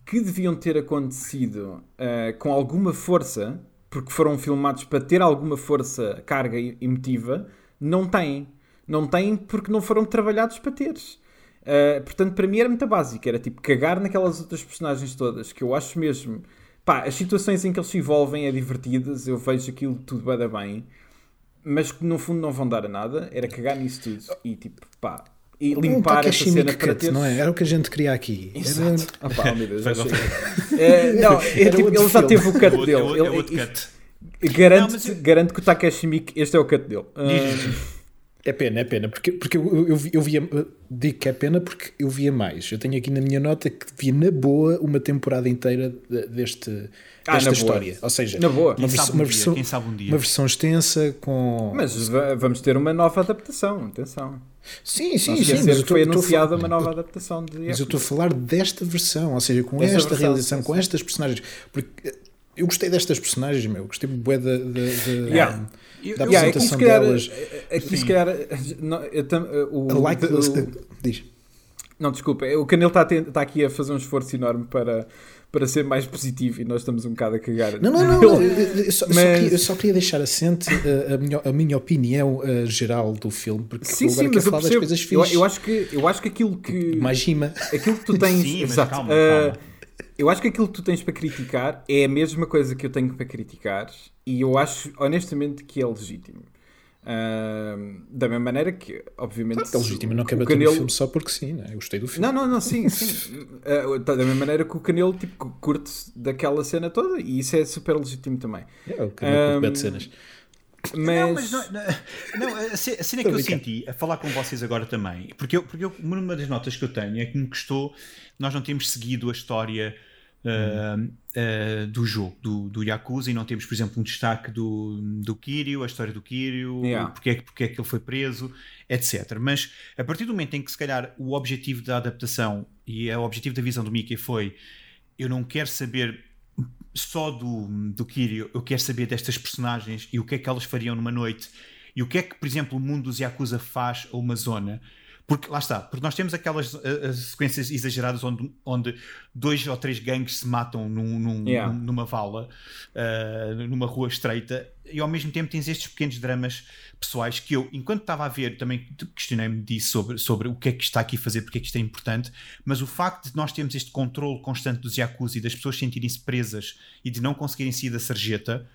que deviam ter acontecido uh, com alguma força porque foram filmados para ter alguma força, carga emotiva, não têm. Não têm porque não foram trabalhados para ter. Uh, portanto, para mim era muito básico. Era tipo cagar naquelas outras personagens todas, que eu acho mesmo. Pá, as situações em que eles se envolvem é divertidas, eu vejo aquilo tudo bem bem. mas que no fundo não vão dar a nada, era cagar nisso tudo e tipo, pá, e Um limpar essa Takashi cena para ter. não é? Era o que a gente queria aqui. Era- Exato. Ah, pá, oh, meu Deus, já. É, não, é, Era tipo, ele já teve o cut É outro- dele. é outro- é Ele- outro cut. Garanto, Não, eu- garanto que o Takashi Miike, este é o cut dele. Ah, É pena, é pena, porque, porque eu, eu, eu, vi- eu via, digo que é pena porque eu via mais. Eu tenho aqui na minha nota que via na boa uma temporada inteira de- deste, Ah, desta na boa. história. Ou seja, Na boa. uma, vers- um uma versão, um dia. uma versão extensa com. Mas va- vamos ter uma nova adaptação, atenção. Sim, sim, sim. mas eu foi anunciada uma nova adaptação de Mas eu estou a falar desta versão, ou seja, com Desta esta versão, realização, sim, com sim. estas personagens. Porque eh, eu gostei destas personagens, meu. Gostei bué da, da, da, Yeah. Da eu- Yeah, aqui se apresentação calhar, delas. aqui se calhar não, eu tam- o, like, o- diz. não, desculpa, o Canelo está, está aqui a fazer um esforço enorme para, para ser mais positivo e nós estamos um bocado a cagar. Não, não, não, não. Eu, eu só, eu só Mas- queria, eu só queria deixar assente a, a minha, a minha opinião eh, geral do filme, porque Sim, eu sim, agora mas quero eu falar das percebo. coisas Eu, fixes. eu acho que, eu acho que aquilo que. Mais gima. Aquilo que tu tens. Sim, mas exato, calma, calma. Eu acho que aquilo que tu tens para criticar é a mesma coisa que eu tenho para criticar e eu acho honestamente que é legítimo. Da mesma maneira que, obviamente. Claro é legítimo, não bater Canelo- no filme só porque sim, né? eu gostei do filme. Não, não, não, sim, sim. Ah, da mesma maneira que o Canelo tipo, curte daquela cena toda e isso é super legítimo também. É o eu Um, cenas. Mas. Não, mas não, não, não, a ce- a cena que eu senti a falar com vocês agora também, porque, eu, porque eu, uma das notas que eu tenho é que me custou, nós não temos seguido a história uh, uh, do jogo, do, do Yakuza, e não temos, por exemplo, um destaque do, do Kiryu, a história do Kiryu, Yeah. porque, é, que- porque é que ele foi preso, etc. Mas a partir do momento em que, se calhar, o objetivo da adaptação e o objetivo da visão do Mickey foi eu não quero saber só do, do Kiryu, eu quero saber destas personagens e o que é que elas fariam numa noite e o que é que, por exemplo, o mundo dos Yakuza faz a uma zona. Porque lá está, porque nós temos aquelas eh, sequências exageradas onde, onde dois ou três gangues se matam num, num- Yeah. num- numa vala, eh, numa rua estreita, e ao mesmo tempo tens estes pequenos dramas pessoais que eu, enquanto estava a ver, também questionei-me disso sobre, sobre o que é que está aqui a fazer, porque é que isto é importante, mas o facto de nós termos este controle constante dos Yakuza e das pessoas sentirem-se presas e de não conseguirem sair da sarjeta,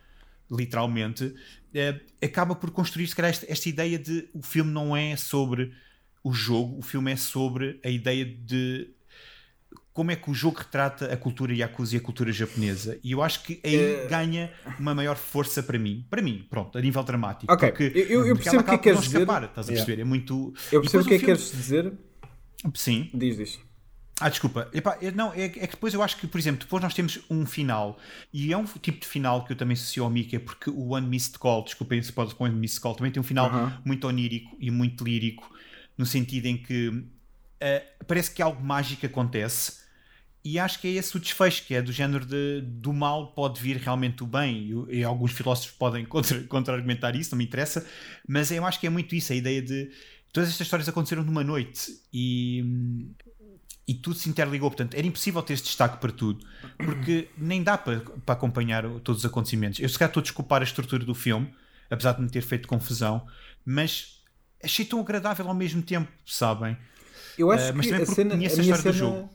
literalmente, eh, acaba por construir, se calhar, esta, esta ideia de o filme não é sobre o jogo, o filme é sobre a ideia de como é que o jogo retrata a cultura Yakuza e a cultura japonesa. E eu acho que aí Eh, ganha uma maior força para mim. Para mim, pronto, a nível dramático. Ok, Porque, eu- eu- percebo o que é que queres dizer. escapar, Estás a Yeah. perceber? É muito... Eu percebo o que é que filme- queres dizer. Sim. Diz, diz. Ah, desculpa. Epá, eu- não, é, é que depois eu acho que, por exemplo, depois nós temos um final, e é um tipo de final que eu também associo ao Mickey, porque o One Missed Call, desculpem se pode com One Missed Call, também tem um final Aham. muito onírico e muito lírico, no sentido em que eh, parece que algo mágico acontece, e acho que é esse o desfecho, que é do género de do mal pode vir realmente o bem, e, e alguns filósofos podem contra- contra-argumentar isso, não me interessa, mas eu acho que é muito isso, a ideia de todas estas histórias aconteceram numa noite, e e tudo se interligou. Portanto, era impossível ter esse destaque para tudo, porque nem dá para, para acompanhar todos os acontecimentos. Eu, se calhar, estou a desculpar a estrutura do filme, apesar de me ter feito confusão, mas achei tão agradável ao mesmo tempo, sabem? Eu acho Eh, mas que também a cena, a conheço a história cena, do jogo.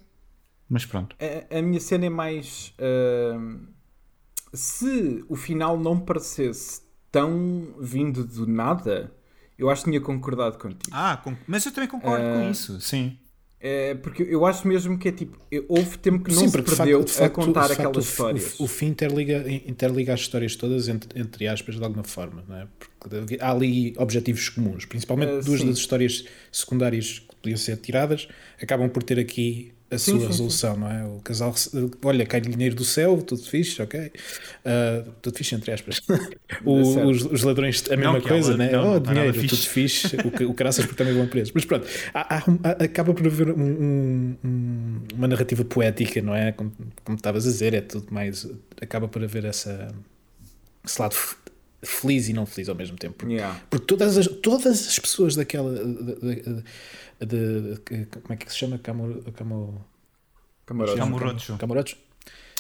Mas pronto. A, a minha cena é mais. ahm, se o final não parecesse tão vindo do nada, eu acho que tinha concordado contigo. Ah, mas eu também concordo Eh, com isso, sim. É, porque eu acho mesmo que é tipo. eu- Houve tempo que não Sim, se perdeu facto- a contar facto, aquelas o, histórias. O, o fim interliga, interliga as histórias todas, entre, entre aspas, de alguma forma. Não é? Porque há ali objetivos comuns. Principalmente Ah, duas sim. das histórias secundárias que podiam ser tiradas acabam por ter aqui a Sim, sua sim, resolução. Não é? O casal, olha, cai dinheiro do céu, tudo fixe, ok? Ah, tudo fixe, entre aspas. O- os, os ladrões, a mesma que coisa, ela- né? não, oh, não dinheiro, tudo fixe. fixe. O, que- o caraças porque também vão presos. Mas pronto, há- há acaba por haver um- um- um- uma narrativa poética, não é? Como, como estavas a dizer, é tudo mais. Acaba por haver essa, esse lado feliz e não feliz ao mesmo tempo. Porque, Yeah. porque todas, as, todas as pessoas daquela. De, de- de- de- como é que se chama? Camo, camo, Camarote. Camorocho.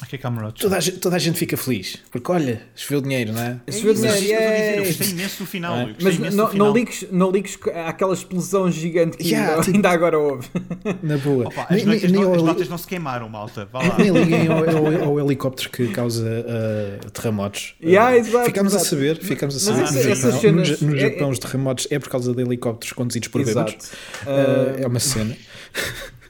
Que é Cameron Toda a, gente, toda a gente fica feliz, porque olha, choveu dinheiro, não é? É Choveu é dinheiro, isso que eu a. Eu gostei imenso do final. É. eu Mas imenso não, do final. não, ligues, não ligues àquela explosão gigante que Yeah, ainda, tipo- ainda agora houve. Na boa. Opa, Nem- as, notas nem- não, nem as notas não se queimaram, malta. Vá lá. Nem liguem ao, ao- ao helicóptero que causa uh, terremotos. Yeah, Uh, exato, ficámos a exato. saber, ficámos a Mas saber que no essas Japão, cenas- no, Ja- no é- Japão os terremotos é por causa de helicópteros conduzidos por bêbados. Exato. Uh, é uma cena.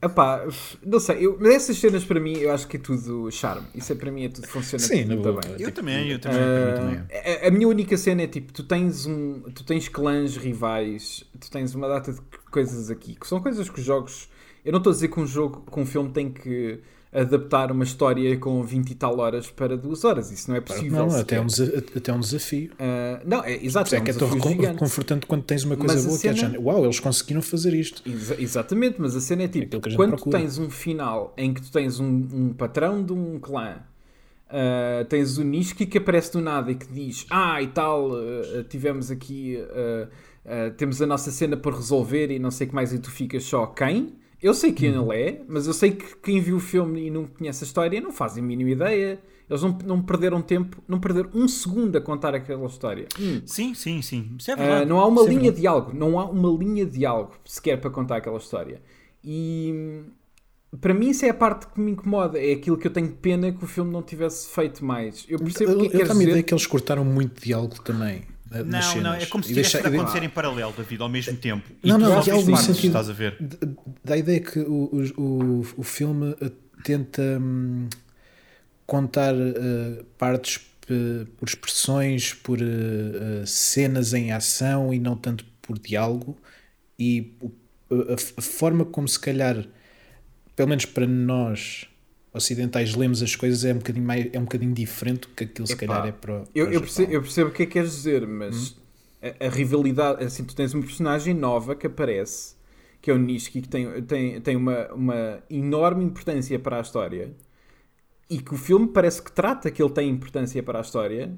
Epá, não sei, eu, mas essas cenas para mim eu acho que é tudo charme. Isso é, para mim é tudo funciona Sim, tudo muito bem. Eu Tipo, também, eu também. mim também é. Ah, a, a minha única cena é tipo, tu tens um. Tu tens clãs rivais, tu tens uma data de coisas aqui, que são coisas que os jogos. Eu não estou a dizer que um jogo, que um filme tem que adaptar uma história com 20 e tal horas para 2 horas. Isso não é possível. Não, até é um, até um desafio. Ah, não, é exato. É um que é tão desafio recon- gigante. confortante quando tens uma coisa Mas boa que é cena- Uau, eles conseguiram fazer isto. Exa- exatamente, mas a cena é tipo, a gente quando procura. tens um final em que tu tens um, um patrão de um clã, ah, tens o Nishiki que aparece do nada e que diz, ah e tal, ah, tivemos aqui, temos a nossa cena para resolver e não sei o que mais, e tu ficas só quem? Eu sei quem Uhum. ele é, mas eu sei que quem viu o filme e não conhece a história não fazem a mínima ideia. Eles não, não perderam tempo, não perderam um segundo a contar aquela história. Hum. Sim, sim, sim. É verdade. não há uma é linha verdade. de diálogo, não há uma linha de diálogo sequer para contar aquela história. E para mim isso é a parte que me incomoda, é aquilo que eu tenho pena que o filme não tivesse feito mais. Eu percebo o que é que eu tenho a ideia dizer. que eles cortaram muito diálogo também. Eh, nas Não, não, é cenas. como se E estivesse a e acontecer em paralelo, David, ao mesmo tempo. Não, tu não, há viste algum partes, sentido- estás a ver? d- Dá a ideia que o, o, o, filme eh, tenta hum, contar eh, partes pe- por expressões, por eh, eh, cenas em ação e não tanto por diálogo. E a, a forma como se calhar, pelo menos para nós ocidentais, lemos as coisas é um bocadinho, mais, é um bocadinho diferente do que aquilo se Epá, calhar é para, o- para Eu, eu, percebo, eu percebo o que é que queres dizer, mas a, a rivalidade, assim, tu tens uma personagem nova que aparece, que é o Nishiki, que tem, tem, tem uma, uma enorme importância para a história, e que o filme parece que trata que ele tem importância para a história,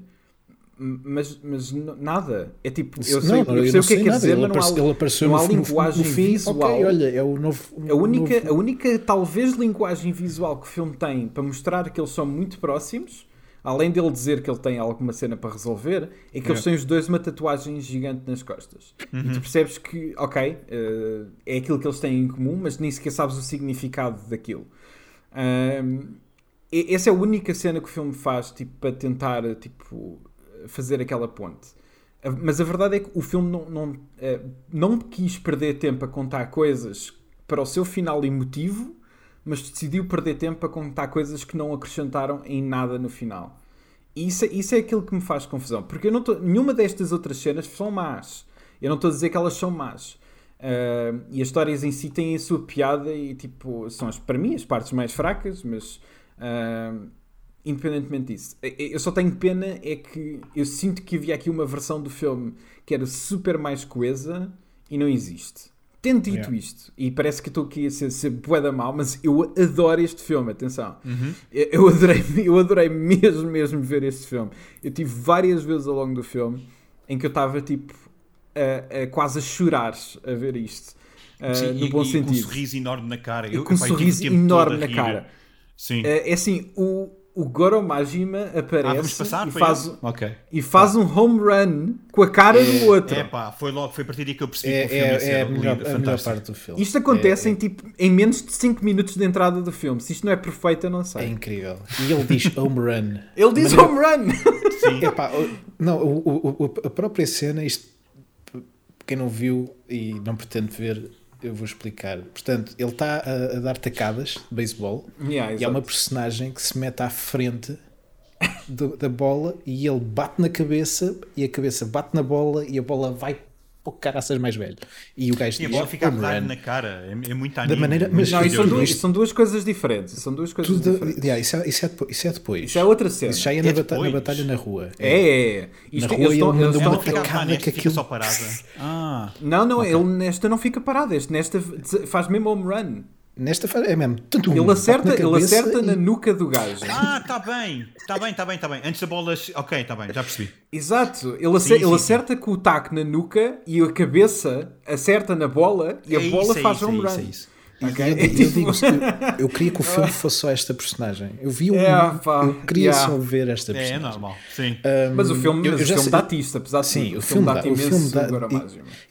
mas, mas nada. É tipo, eu, sei, Não, eu percebo não o que é sei que quer dizer, ele, mas não há, apareceu, ele apareceu não há no- no linguagem fim. visual. Ok, olha, é o novo. A única, novo- a única, talvez, linguagem visual que o filme tem para mostrar que eles são muito próximos, além dele dizer que ele tem alguma cena para resolver, é que eles É. têm os dois uma tatuagem gigante nas costas. E tu percebes que, ok, eh, é aquilo que eles têm em comum, mas nem sequer sabes o significado daquilo. E- essa é a única cena que o filme faz tipo, para tentar tipo, fazer aquela ponte. Mas a verdade é que o filme não, não, eh, não quis perder tempo a contar coisas para o seu final emotivo, mas decidiu perder tempo a contar coisas que não acrescentaram em nada no final. E isso, é- isso é aquilo que me faz confusão. Porque eu não tô, nenhuma destas outras cenas são más. Eu não estou a dizer que elas são más. Ah, e as histórias em si têm a sua piada e tipo, são as, para mim as partes mais fracas, mas ah, independentemente disso, e- e- eu só tenho pena é que eu sinto que havia aqui uma versão do filme que era super mais coesa e não existe. Tendo dito Yeah. isto, e parece que estou aqui a ser, ser bué da mal, mas eu adoro este filme, atenção. Uhum. Eu adorei, eu adorei mesmo, mesmo ver este filme. Eu tive várias vezes ao longo do filme em que eu estava tipo a, a quase a chorar a ver isto. Sim, no e- bom e sentido. Com um sorriso enorme na cara. Eu, com um sorriso enorme na cara. Sim. Ah, é assim, o, o Goro Majima aparece ah, vamos passar? e, faz, esse? Ok. e faz um home run com a cara do outro. É pá, foi logo, foi a partir daí que eu percebi É, que o filme ia é, ser é a, lindo, melhor, a melhor parte do filme. Isto acontece É- em, tipo, em menos de 5 minutos de entrada do filme. Se isto não é perfeito, eu não sei. É incrível. E ele diz home run. Ele diz Mas home run! Sim. Epá, o- não, o- o- a própria cena, isto, quem não viu e não pretende ver, eu vou explicar. Portanto, ele está a, a dar tacadas de beisebol Yeah, e há exato. uma personagem que se mete à frente do- da bola e ele bate na cabeça e a cabeça bate na bola e a bola vai para o caraças mais velho. E o gajo E a diz bola fica a na cara. É, é muito anime. maneira- muito mas- Não, isso são, duas, são duas coisas diferentes. São duas coisas Tudo, diferentes. yeah, isso, é, isso, é depois, isso é depois. Isso é outra cena. Isso já é, É na, bata- na batalha na rua. É, é, é. Isto, Na rua ele manda uma tacada que fica aquilo- só parada. Ah, Não, não, ele nesta não fica parado. Este nesta faz mesmo home run. Nesta fa- é mesmo. Tanto Ele acerta, na ele acerta e- na nuca do gajo. ah, tá bem. Tá bem, tá bem, tá bem. Antes da bola. Ok, tá bem, já percebi. Exato. Ele, acer- sim, ele sim. acerta com o taco na nuca e a cabeça acerta na bola e a É bola isso, é faz isso, home é isso, é isso. E Ok? eu, eu digo, eu, eu queria que o filme fosse só esta personagem. Eu vi um. É, pá, eu queria yeah. só ver esta É, é personagem. normal, sim. Mas o filme, eu- mas o já filme sei- dá-te isto, apesar de Sim, tudo. o filme dá, o imenso filme dá,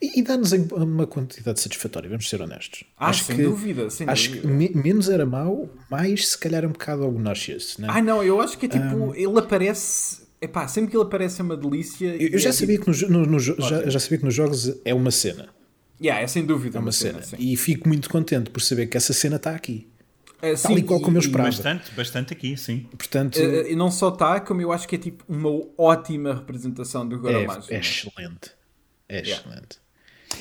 e, e dá-nos uma quantidade satisfatória, vamos ser honestos. Ah, sem dúvida, sem acho que dúvida. me- menos era mau, mais se calhar um bocado obnoxious, né? Ai não, eu acho que é tipo, ele aparece. Epá, sempre que ele aparece é uma delícia. eu, eu já é sabia tipo- que no, no- no já, já sabia que nos jogos é uma cena. Yeah, é sem dúvida É uma cena. sim. E fico muito contente por saber que essa cena está aqui. É, Tal e sim, qual como eu e- esperava. Bastante, bastante aqui, sim. Portanto, E, e não só está, como eu acho que é tipo uma ótima representação do é, Goramágio. é excelente. É Yeah. excelente.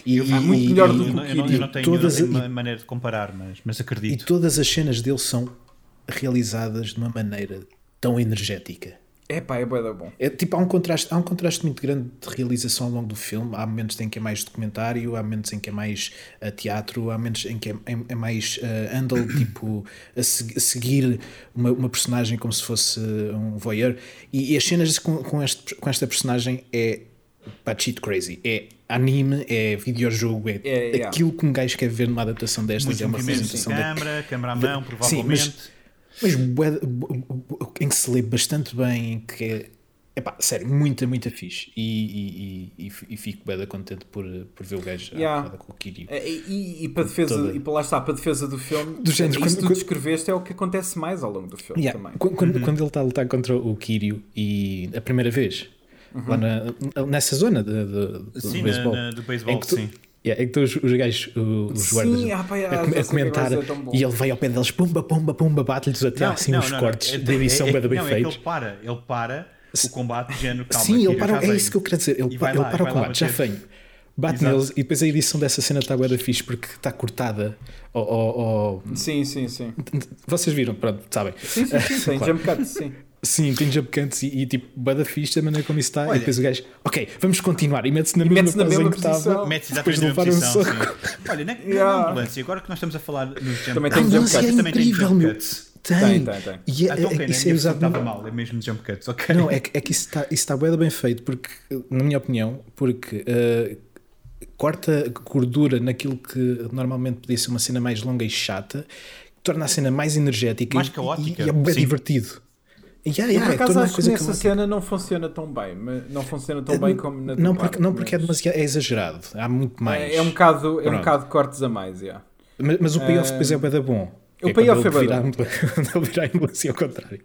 E, vi muito melhor do Eu que não, o eu não- eu não tenho, Todas- eu não tenho e- uma maneira de comparar, mas, mas E acredito. todas as cenas dele são realizadas de uma maneira tão energética. Epá, é bué da bom. É, tipo, há um, contraste, há um contraste muito grande de realização ao longo do filme. Há momentos em que é mais documentário, há momentos em que é mais uh, teatro, há momentos em que é, é- é mais uh, handle, tipo, a, se- a seguir uma, uma personagem como se fosse um voyeur. E, e as cenas com, com, este, com esta personagem é pá, cheat crazy. É anime, é videojogo, é, É, yeah. aquilo que um gajo quer ver numa adaptação destas. Muito é uma movimento de representação da câmara, câmara à mão, Sim, provavelmente. mas, mas em que se lê bastante bem, em que é, epá, sério, muita, muita fixe. E, e, e, e fico bem contente por, por ver o gajo Yeah. com o Kiryu. É, E, e, e para defesa, Toda. e para lá está, para defesa do filme, Do género, isso quando- que tu quando- descreveste é o que acontece mais ao longo do filme Yeah, também. qu- Quando, quando ele está a lutar contra o Kiryu e a primeira vez, lá na- nessa zona de, de- do Sim, na- beisebol, na- do beisebol, em que tu- sim. Yeah, é que estão os, os gajos, os Sim, guardas, ah, pá, a, sei a que comentar bom. e ele vai ao pé deles, pumba, pumba, pumba, bate-lhes até Não, assim não, uns não, não. cortes É- de edição é- bem, bem não, é feitos. ele para, ele para o combate género, calma, Sim, ele para, já é isso que eu quero dizer. Ele, pa- vai ele lá, para o lá combate, já venho. Bate Exato. neles e depois a edição dessa cena está bué da fixe porque está cortada. ao- ao- ao- Sim, sim, sim. Vocês viram, pronto, sabem. Sim, sim, sim, tem Claro. jump cuts, sim. Sim, tem jump cuts e, e tipo, bué da fixe a maneira como isso está. Olha. E depois o gajo, ok, vamos continuar. E mete-se na E mesma na posição mesma que estava. posição. Mete-se Depois de exatamente na um posição, soco. sim. Olha, na, na Yeah. ambulância, agora que nós estamos a falar nos jump Também A tem cuts, jump ambulância é cuts. também tem incrível, jump meu. cuts. Tem. Tem, tem, tem. E é, Ah, então, é, na isso é usado estava mal, é mesmo jump cuts, ok. Não, é que, é que isso está, isso está bué da bem feito, porque, na minha opinião, porque eh, corta gordura naquilo que normalmente podia ser uma cena mais longa e chata, torna a cena mais energética Mais e- caótica, e, e é bem sim. divertido. Yeah, yeah, por é acaso, acho que nessa caótica. cena não funciona tão bem. mas Não funciona tão bem como na não, porque, não, porque é, mas- demasiado, é exagerado. Há muito mais. É, é um bocado, é um bocado cortes a mais, yeah. mas, mas o payoff Eh, depois é bué da bom. o É payoff é ambulância- quando ele vira a ambulância ao contrário.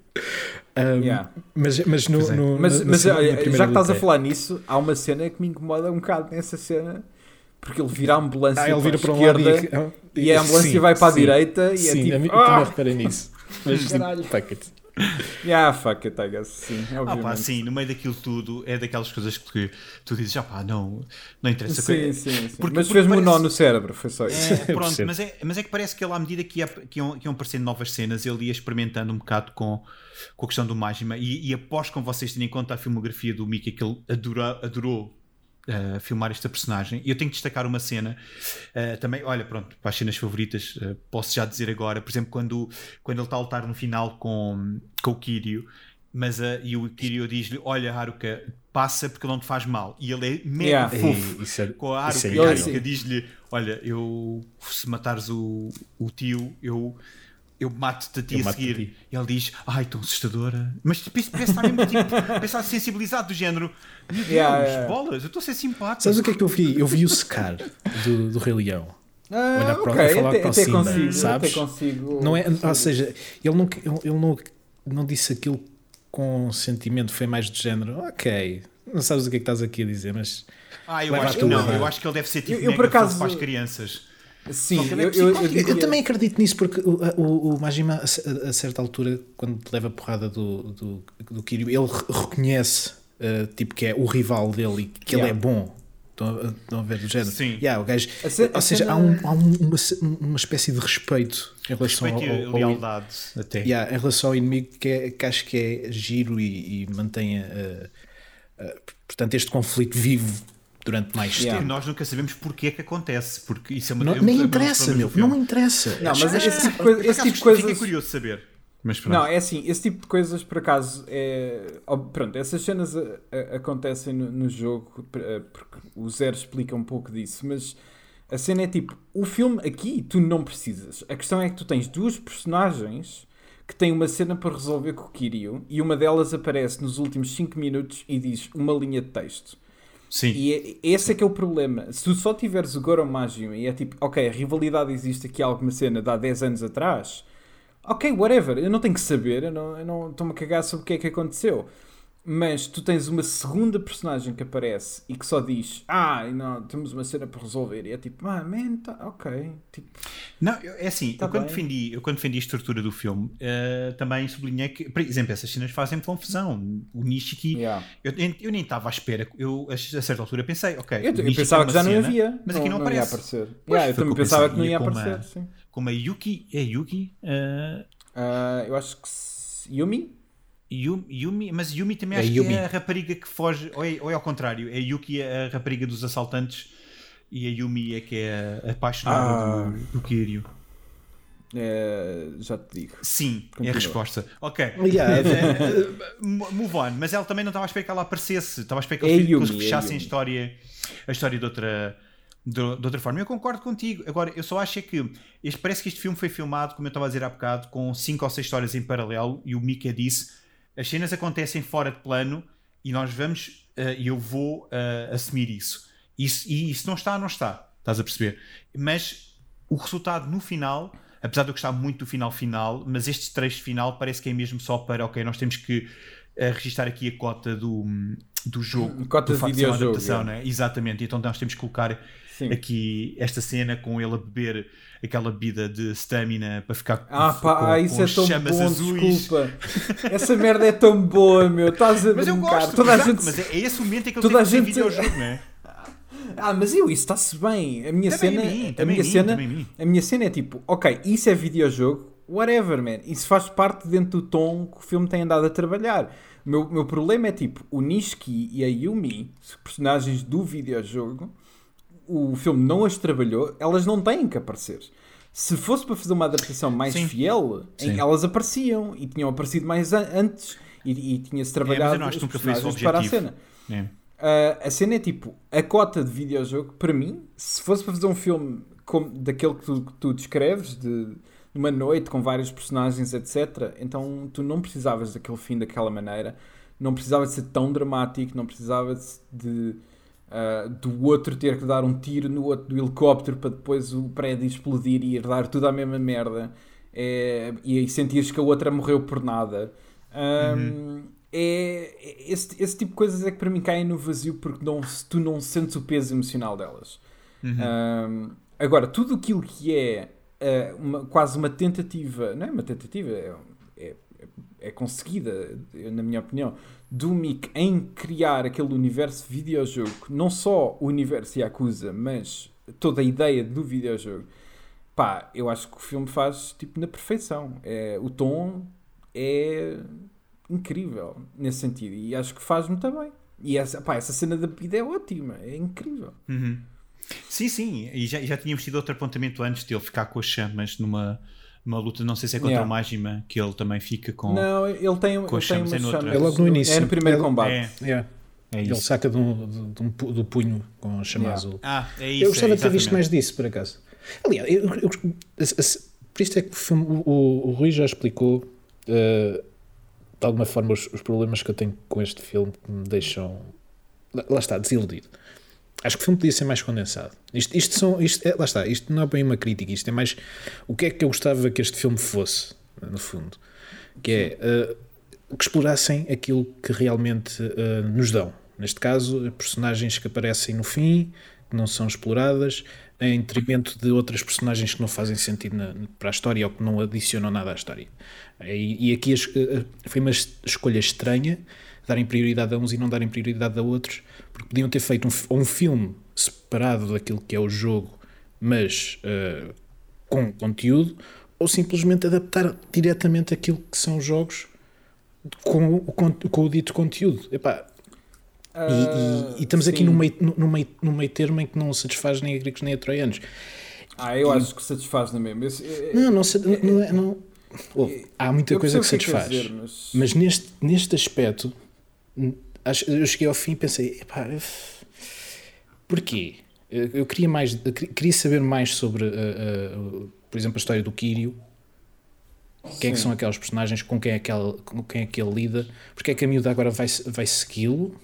Um, Yeah. Mas, mas, no, é. no- Mas, na- mas na- na olha, primeira já que estás a falar nisso, há uma cena que me incomoda um bocado nessa cena, porque ele vira a ambulância Ah, ele vira para para um lado esquerda e, e a ambulância Sim, vai para a sim. direita e Sim, é a mim tipo, também ah, reparei nisso. Mas tipo, Caralho. it. yeah, fuck it, I guess, sim, Ah, obviamente. pá, sim, no meio daquilo tudo é daquelas coisas que tu dizes, ah pá, não, não interessa. Sim, sim, sim. Porque- mas porque fez-me um nó parece- no cérebro, foi só isso. É, pronto, mas é, mas é que parece que ele, à medida que, ia, que, iam, que iam aparecendo novas cenas, ele ia experimentando um bocado com, com a questão do Majima. E, e após com vocês terem em conta a filmografia do Mickey, que ele adora, adorou uh, filmar esta personagem, e eu tenho que destacar uma cena uh, também. Olha, pronto, para as cenas favoritas, uh, posso já dizer agora, por exemplo, quando, quando ele está a lutar no final com, com o Kiryu. Mas, uh, e o Kiryu diz-lhe: Olha, Haruka, passa porque ele não te faz mal. E ele é mega Yeah. fofo isso é- com a isso Haruka. é e a. Haruka diz-lhe: Olha, eu se matares o, o tio, eu, eu mato-te a ti Eu a seguir. ti. E ele diz: Ai, tão assustadora. Mas tipo, isso parece estar mesmo tipo, parece estar sensibilizado do género. Meu Deus, Yeah, yeah. bolas, eu estou a ser simpático. Sabes o que é que eu vi? Eu vi o Scar do, do Rei Leão. Ah, Olha, pronto, ok, a falar até, para o até Simba, consigo, sabes? até consigo. Não é, ou seja, ele não, ele, ele não, não disse aquilo com sentimento, foi mais do género, ok, não sabes o que é que estás aqui a dizer, mas Ah, eu acho que não. Eu acho que ele deve ser tipo Eu- eu, por acaso- para as crianças. Sim, ele eu, eu, eu, eu também acredito nisso porque o, o, o Majima, a, a certa altura, quando leva a porrada do, do, do Kiryu, ele re- reconhece uh, tipo, que é o rival dele e que ele Yeah. é bom. Estão a, estão a ver do género? Sim. Yeah, o gajo, ou seja, há, um, há um- uma, uma espécie de respeito em relação Respeito ao, ao, ao, lealdade até. Yeah, em relação ao inimigo que, é, que acho que é giro e, e mantém uh, uh, portanto este conflito vivo durante mais Yeah. E tempo. nós nunca sabemos porque é que acontece. Porque isso é uma Não- é nem interessa, meu, não interessa. Não, mas Acho- esse tipo de coisa- esse tipo de coisas. Fiquei curioso de saber. Mas pronto. Não, é assim, esse tipo de coisas, por acaso, é. Pronto, essas cenas a- a- acontecem no, no jogo, eh, porque o Zero explica um pouco disso, mas A cena é tipo, o filme aqui tu não precisas. A questão é que tu tens duas personagens que têm uma cena para resolver com o Kiryu e uma delas aparece nos últimos 5 minutos e diz uma linha de texto. Sim. E é- esse é que é o problema. Se tu só tiveres o Goro e é tipo, ok, a rivalidade existe aqui alguma cena de há 10 anos atrás, ok, whatever, eu não tenho que saber, eu não estou-me a cagar sobre o que é que aconteceu. Mas tu tens uma segunda personagem que aparece e que só diz, ah, não, temos uma cena para resolver. E é tipo, ah, man, tá, ok. Tipo, Não, é assim, Tá eu, quando bem. defendi, eu quando defendi a estrutura do filme, eh, também sublinhei que, por exemplo, essas cenas fazem confusão. O Nishiki, yeah. eu, eu nem estava à espera, eu a certa altura pensei, ok, eu, eu pensava é que já não cena, havia. mas aqui não, ia aparece. aparecer. Pois, Yeah, eu também pensava que não ia ia com uma- aparecer. Sim. Como a Yuki, é Yuki? Eh, Ah, eu acho que. Yumi? Yumi, Yumi- mas Yumi também É acho Yumi. que é a rapariga que foge, ou é, ou é ao contrário, é Yuki a rapariga dos assaltantes e a Yumi é que é a apaixonada Ah. do, do Kiryu. É, já te digo. Sim, é Continua. a resposta. Ok. Yeah, Mo- Move on, mas ela também não estava a esperar que ela aparecesse, estava a esperar que É eles, Yumi, eles é fechassem a Yumi. história, a história de outra, de, de outra forma. Eu concordo contigo. Agora, eu só acho é que este, parece que este filme foi filmado, como eu estava a dizer há bocado, com cinco ou seis histórias em paralelo, e o Mika disse: as cenas acontecem fora de plano e nós vamos, e eu vou eh, assumir isso. isso. E isso não está, não está. Estás a perceber? Mas o resultado no final, apesar de eu gostar muito do final final, mas este trecho final parece que é mesmo só para, ok, nós temos que eh, registar aqui a cota do, do jogo. Cota do de videojogo, adaptação, é. né? Exatamente, então nós temos que colocar Sim. aqui esta cena com ele a beber aquela bebida de stamina para ficar com, Ah pá, com, ah, isso com é tão chamas bom, azuis. desculpa. Essa merda é tão boa, meu. Estás a Mas eu gosto, Toda a gente... mas é, é esse momento em que ele toda tem que gente- videojogo, não é? Ah, mas eu, isso está-se bem. A minha Também cena, mim, a minha mim, cena, a minha cena é tipo, ok, isso é videojogo, whatever, man. Isso faz parte dentro do tom que o filme tem andado a trabalhar. O meu, meu problema é tipo, o Nishiki e a Yumi, personagens do videojogo, o filme não as trabalhou, elas não têm que aparecer. Se fosse para fazer uma adaptação mais Sim. fiel, Sim. elas apareciam e tinham aparecido mais an- antes e, e tinha-se É, mas trabalhado acho os personagens para a cena. É. Uh, a cena é tipo, a cota de videojogo, para mim, se fosse para fazer um filme como, daquele que tu, que tu descreves, de uma noite com vários personagens, etc., então tu não precisavas daquele fim daquela maneira, não precisava de ser tão dramático, não precisava de, de, uh, do outro ter que dar um tiro no outro do helicóptero para depois o prédio explodir e ir dar tudo à mesma merda é, e aí sentires que a outra morreu por nada. Um, é, é- esse, esse tipo de coisas é que para mim caem no vazio porque não, tu não sentes o peso emocional delas. Um, agora, tudo aquilo que é uh, uma- quase uma tentativa, não é uma tentativa, é, é, é conseguida, na minha opinião, do Mick em criar aquele universo videojogo, não só o universo Yakuza, mas toda a ideia do videojogo. Pá, eu acho que o filme faz tipo na perfeição. É, o tom é incrível nesse sentido e acho que faz muito bem. E essa, pá, essa cena da vida é ótima, é incrível. Uhum. Sim, sim, e já, já tínhamos tido outro apontamento antes de ele ficar com as chamas numa, numa luta, não sei se é contra Yeah. o Majima, que ele também fica com. Não, ele tem, ele Com tem chamas é. É logo no início. É no primeiro É- combate. É, Yeah. é Ele saca de um- de- de um do punho com a chama Yeah. azul. Ah, é isso. eu gostava é, de ter visto mais disso, por acaso. Aliás, eu, eu- por isto é que o, filme- o- o- o Rui já explicou eh, de alguma forma os, os problemas que eu tenho com este filme que me deixam lá, lá está, desiludido. Acho que o filme podia ser mais condensado. Isto, isto são, isto é- lá está, isto não é bem uma crítica, isto é mais o que é que eu gostava que este filme fosse, no fundo. Que é eh, que explorassem aquilo que realmente eh, nos dão. Neste caso, personagens que aparecem no fim, que não são exploradas, em detrimento de outras personagens que não fazem sentido na- para a história ou que não adicionam nada à história. E, e aqui eh, foi uma es- escolha estranha darem prioridade a uns e não darem prioridade a outros, porque podiam ter feito um, um filme separado daquilo que é o jogo, mas eh, com conteúdo, ou simplesmente adaptar diretamente aquilo que são os jogos com, o con- com o dito conteúdo. Epá, e, e- e estamos aqui Ah, sim. no meio, no, no meio, no meio termo em que não satisfaz nem a gregos nem a troianos. Ah, eu acho que satisfaz na mesma. É- Não, não, sa- não, é- não- Oh, há muita coisa que satisfaz. dizer, mas... Mas neste, neste aspecto, eu cheguei ao fim e pensei, epá, porquê? Eu, queria mais, eu queria saber mais sobre, uh, uh, por exemplo, a história do Kirio. Quem é que são aqueles personagens, com quem é que ele, com quem é que ele lida, porque é que a miúda agora vai, vai segui-lo,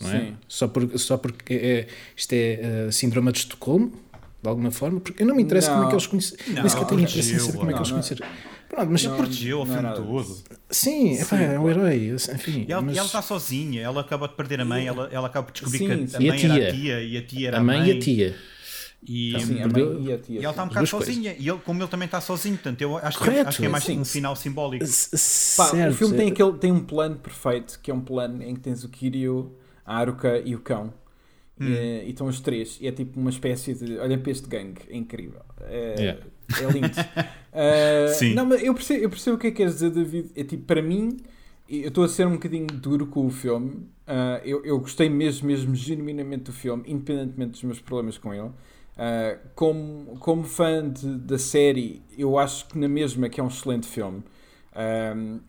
não é? Sim. Só, por, só porque é, isto é uh, síndrome de Estocolmo, de alguma forma, porque eu não me interessa não. como é que eles conheceram, nem sequer tenho interesse em saber como é que eles conheceram. Pronto, mas não, protegeu todo. Sim, sim. é um herói. Enfim, e ela, mas... ela está sozinha, ela acaba de perder a mãe, ela, ela acaba de descobrir sim, que a, mãe a tia. era a tia e a tia era a mãe. A mãe e a tia. E, sim, a mãe e, a tia, e ela está um bocado sozinha, coisas. e ele, como ele também está sozinho, portanto, eu acho, que, é- acho que é mais sim. um final simbólico. Pá, certo, o filme tem, aquele, tem um plano perfeito, que é um plano em que tens o Kiryu, a Aruka e o cão. Hum. E, e, estão os três, e é tipo uma espécie de. Olha para este gangue, é incrível. É, yeah. É lindo. uh, Sim. Não, mas eu percebo, eu percebo o que é que queres dizer, David. É tipo, para mim, eu estou a ser um bocadinho duro com o filme. Uh, eu, eu gostei mesmo, mesmo genuinamente do filme, independentemente dos meus problemas com ele. Uh, como, como fã de, da série, eu acho que na mesma que é um excelente filme.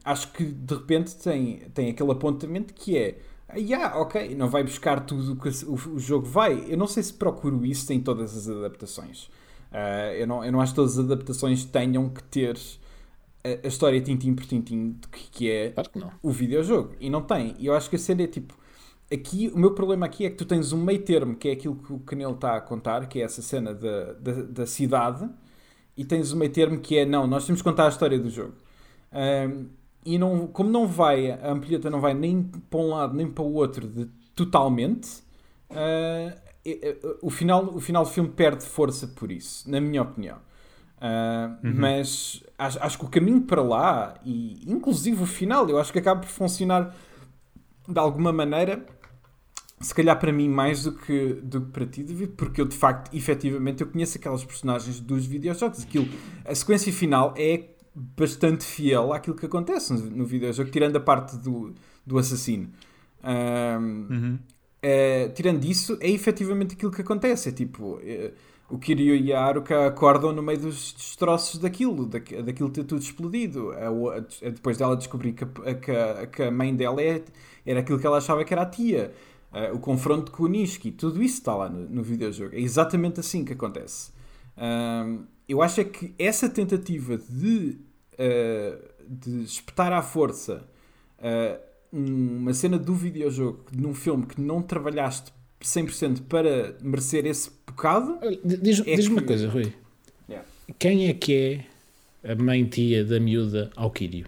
acho que de repente tem, tem aquele apontamento que é yeah, ok, não vai buscar tudo o que o, o, jogo vai. Eu não sei se procuro isso em todas as adaptações. Uh, eu, não, eu não acho que todas as adaptações tenham que ter a, a história tintim por tintim que, que é claro que o videojogo. E não tem. E eu acho que a cena é tipo. Aqui, o meu problema aqui é que tu tens um meio termo, que é aquilo que o Canelo está a contar, que é essa cena da, da, da cidade, e tens um meio termo que é, não, nós temos que contar a história do jogo. Um, e não, como não vai, a ampulheta não vai nem para um lado nem para o outro de, totalmente, uh, o, final, o final do filme perde força por isso, na minha opinião. Uh, uhum. Mas acho, acho, que o caminho para lá, e inclusive o final, eu acho que acaba por funcionar de alguma maneira, se calhar para mim mais do que, do que para ti, David, porque eu de facto, efetivamente, eu conheço aquelas personagens dos videojogos. Aquilo, a sequência final é bastante fiel àquilo que acontece no, no videojogo, tirando a parte do, do assassino. Um, uhum. É, tirando isso, é efetivamente aquilo que acontece. É tipo, é, o Kiryu e a Haruka acordam no meio dos destroços daquilo, da, daquilo ter tudo explodido. Depois dela descobrir que a, que a, mãe dela é, era aquilo que ela achava que era a tia. Uh, o confronto com o Nishiki, tudo isso está lá no, no videojogo. É exatamente assim que acontece. Eu acho é que essa tentativa de, de espetar à força uh, uma cena do videojogo num filme que não trabalhaste 100% para merecer esse bocado. Diz-me é diz que... uma coisa, Rui. Yeah. Quem é que é a mãe tia da miúda ao Kirio?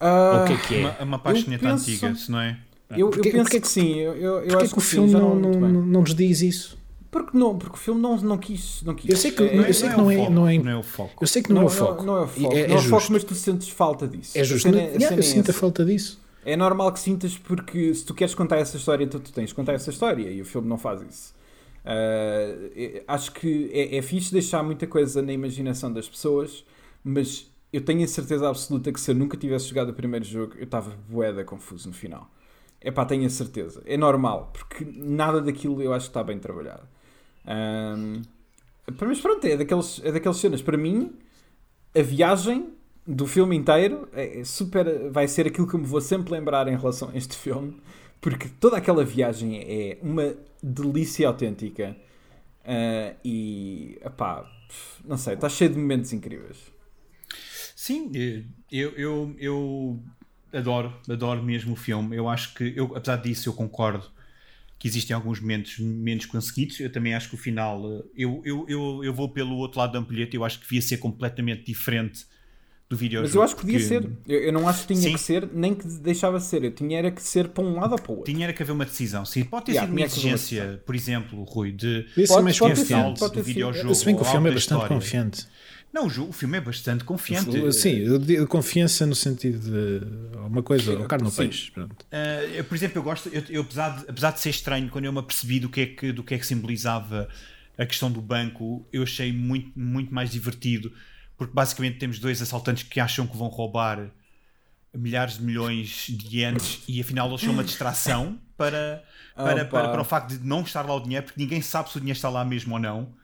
Uh, o que é que é? Uma, uma paixoneta penso... antiga, se não é? Eu, porque, eu penso que, que sim. Eu, eu, eu acho que o filme não, não, não, não nos diz isso? Porque não, porque o filme não, não, quis, não quis. Eu sei que, é, eu sei que não, é, não, é, não é o foco. Eu sei que não, não é o foco. Não, é o foco, é, é, não é o foco, mas tu sentes falta disso. É justo. Cena, yeah, eu sinto a falta disso. É normal que sintas porque se tu queres contar essa história, então tu tens de contar essa história e o filme não faz isso. Uh, acho que é, é fixe deixar muita coisa na imaginação das pessoas, mas eu tenho a certeza absoluta que se eu nunca tivesse jogado o primeiro jogo, eu estava boeda confuso no final. É pá, tenho a certeza. É normal, porque nada daquilo eu acho que está bem trabalhado. Um, mas pronto, é daqueles, é daquelas cenas. Para mim, a viagem do filme inteiro é super, vai ser aquilo que me vou sempre lembrar em relação a este filme, porque toda aquela viagem é uma delícia autêntica. Uh, e, pá, não sei, está cheio de momentos incríveis. Sim, eu, eu, eu adoro, adoro mesmo o filme. Eu acho que, eu, apesar disso, eu concordo que existem alguns momentos menos conseguidos. Eu também acho que o final, eh, eu, eu, eu, eu vou pelo outro lado da ampulheta, eu acho que devia ser completamente diferente do videojogo. Mas eu acho que podia ser. Eu, eu, não acho que tinha Sim. que ser, nem que deixava de ser. Eu tinha era que ser para um lado ou para o outro. Tinha era que haver uma decisão. Sim, pode ter yeah, sido uma exigência, por exemplo, Rui, de pode, mais pode confiante do videojogo. Se bem que o filme é bastante história. confiante. Não, o, jogo, o filme é bastante confiante. Sim, confiança no sentido de uma coisa, o carne no peixe. Uh, por exemplo, eu gosto, eu, eu, apesar, de, apesar de ser estranho, quando eu me apercebi do que, é que, do que é que simbolizava a questão do banco, eu achei muito, muito mais divertido, porque basicamente temos dois assaltantes que acham que vão roubar milhares de milhões de ienes e afinal eles são uma distração para, para, para, para, o facto de não estar lá o dinheiro, porque ninguém sabe se o dinheiro está lá mesmo ou não.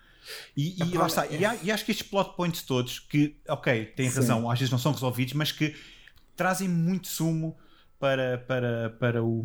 E, e, lá está. E, há, e, acho que estes plot points todos, que, ok, têm razão, às vezes não são resolvidos, mas que trazem muito sumo para, para, para, o,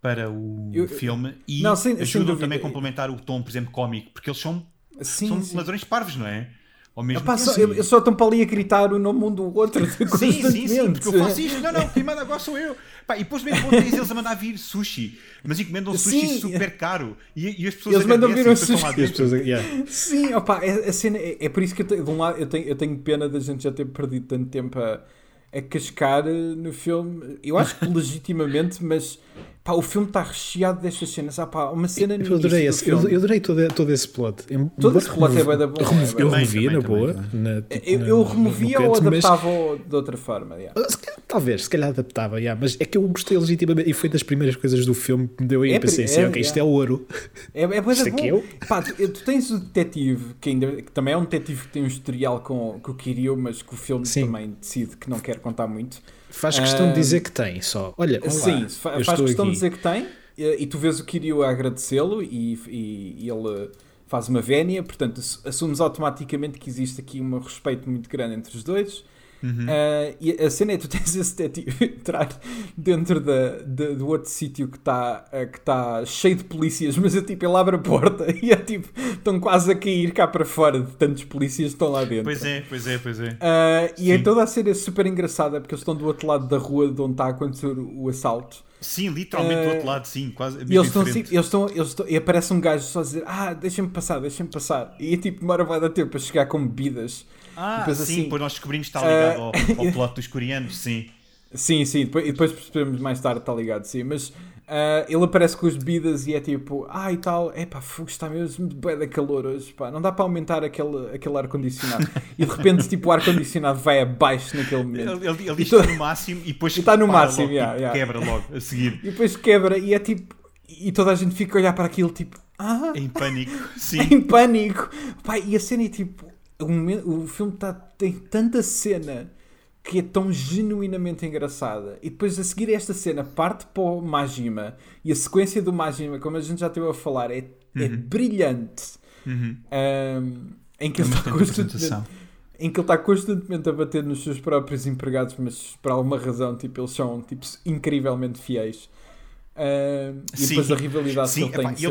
para o Eu- filme e Não, sem- sem ajudam dúvida. também a complementar o tom, por exemplo, cómico, porque eles são, Sim, são sim. ladrões parvos, não é? Ao mesmo Epá, só, eu, eu só estão para ali a gritar o nome um do outro Sim, sim, sim, constantemente. porque eu faço isto. Não, não, quem manda agora sou eu. Pá, e depois mesmo três eles a mandar vir sushi, mas encomendam sushi Sim. super caro e, e as pessoas Eles mandam vir um dentro. pessoas, yeah. Sim, opa, é, a cena, é, é por isso que eu tenho, de um lado, eu tenho, eu tenho pena da gente já ter perdido tanto tempo a, a cascar eh, no filme. Eu acho que legitimamente, mas pá, o filme está recheado destas cenas. Ah, pá, uma cena no Eu adorei, esse, do eu, eu adorei todo, todo esse plot. Em- Todo esse plot é bué da bom, Eu, é eu removia Também, na boa. também, na- tipo, eu, eu removia ou canto, mas- adaptava de outra forma. yeah. Se calhar- Talvez, se calhar adaptava, yeah, mas é que eu gostei legitimamente e foi das primeiras coisas do filme que me deu aí É a pensei pri- assim, é, ok, isto é ouro. É, é Isto aqui eu? Pá, tu, tu tens o detetive, que, ainda, que também é um detetive que tem um historial com, com o Kiryu, mas que o filme Sim. também decide que não quer contar muito. Faz questão Ah, de dizer que tem só. Olha, olá, Sim, faz questão aqui. de dizer que tem, e, e tu vês o Kiryu a agradecê-lo e, e- ele faz uma vénia, portanto ass- assumes automaticamente que existe aqui um respeito muito grande entre os dois. Uhum. Ah, e a cena é que tu tens esse detetive entrar dentro da, da- do outro sítio que está que tá cheio de polícias, mas é tipo, ele abre a porta e é tipo, estão quase a cair cá para fora de tantos polícias que estão lá dentro. Pois é, pois é, pois é. Ah, e é toda a cena super engraçada porque eles estão do outro lado da rua de onde está a acontecer o, assalto. Sim, literalmente do outro lado, sim, quase. E mesmo eles estão assim, eles estão, eles estão, e aparece um gajo só a dizer: Ah, deixa-me passar, deixa-me passar. E tipo, demora vai dar tempo para chegar com bebidas. Ah, depois sim, assim, depois nós descobrimos que está ligado eh, ao, ao plot dos coreanos, sim. Sim, sim, depois, e depois percebemos mais tarde, está ligado, sim. Mas ah, ele aparece com as bebidas e é tipo, ah e tal, é pá, fogo, está mesmo bem da calor hoje, pá, não dá para aumentar aquele, aquele ar-condicionado. e de repente, tipo, o ar-condicionado vai abaixo naquele momento. Ele, ele, ele diz to- que está no máximo e depois está no máximo, logo, yeah, tipo, yeah. quebra logo a seguir. E depois quebra e é tipo, e toda a gente fica a olhar para aquilo, tipo, ah, Em pânico, sim. em pânico. Pá, e a cena é tipo. O, momento- o filme tá, tem tanta cena que é tão genuinamente engraçada. E depois a seguir esta cena parte para o Majima. E a sequência do Majima, como a gente já esteve a falar, é, é brilhante. Uhum. Ahm, em que É ele está constantemente em que ele está constantemente a bater nos seus próprios empregados, mas por alguma razão, tipo, eles são tipo, incrivelmente fiéis. Ahm, e Sim. depois a rivalidade Sim, que ele epá, tem. e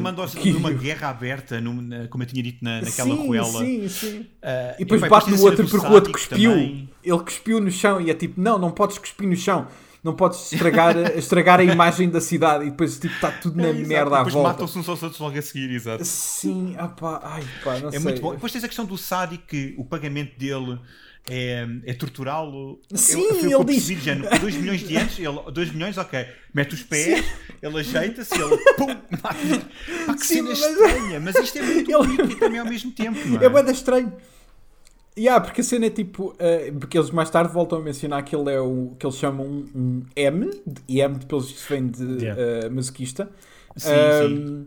ele numa guerra aberta, num- na- como eu tinha dito na, naquela sim, ruela. Sim, sim. Ah, E depois epá, bate no outro porque o outro cuspiu. também. Ele cuspiu no chão e é tipo, não, não podes cuspir no chão. Não podes estragar, estragar a imagem da cidade. E depois tipo, está tudo na É, merda à depois volta. matam-se uns aos outros logo a seguir, exato. Sim, ah pá, ai pá, não É sei. muito bom. Depois tens a questão do Sadi que o pagamento dele é, é torturá-lo. Sim, Eu- foi ele diz- percebi, género, 2 milhões de anos, ele, 2 milhões, ok. Mete os pés, ele ajeita-se, ele pum, mata. Pá, que Sim, cena mas- estranha, mas isto é muito Ele- bonito e também ao mesmo tempo, não É é? bem estranho. Yeah, porque a cena é tipo. eh, porque eles mais tarde voltam a mencionar que ele é o que eles chamam um, um M, e M de pelos vistos vem de Yeah. masoquista. Sim, Ahm,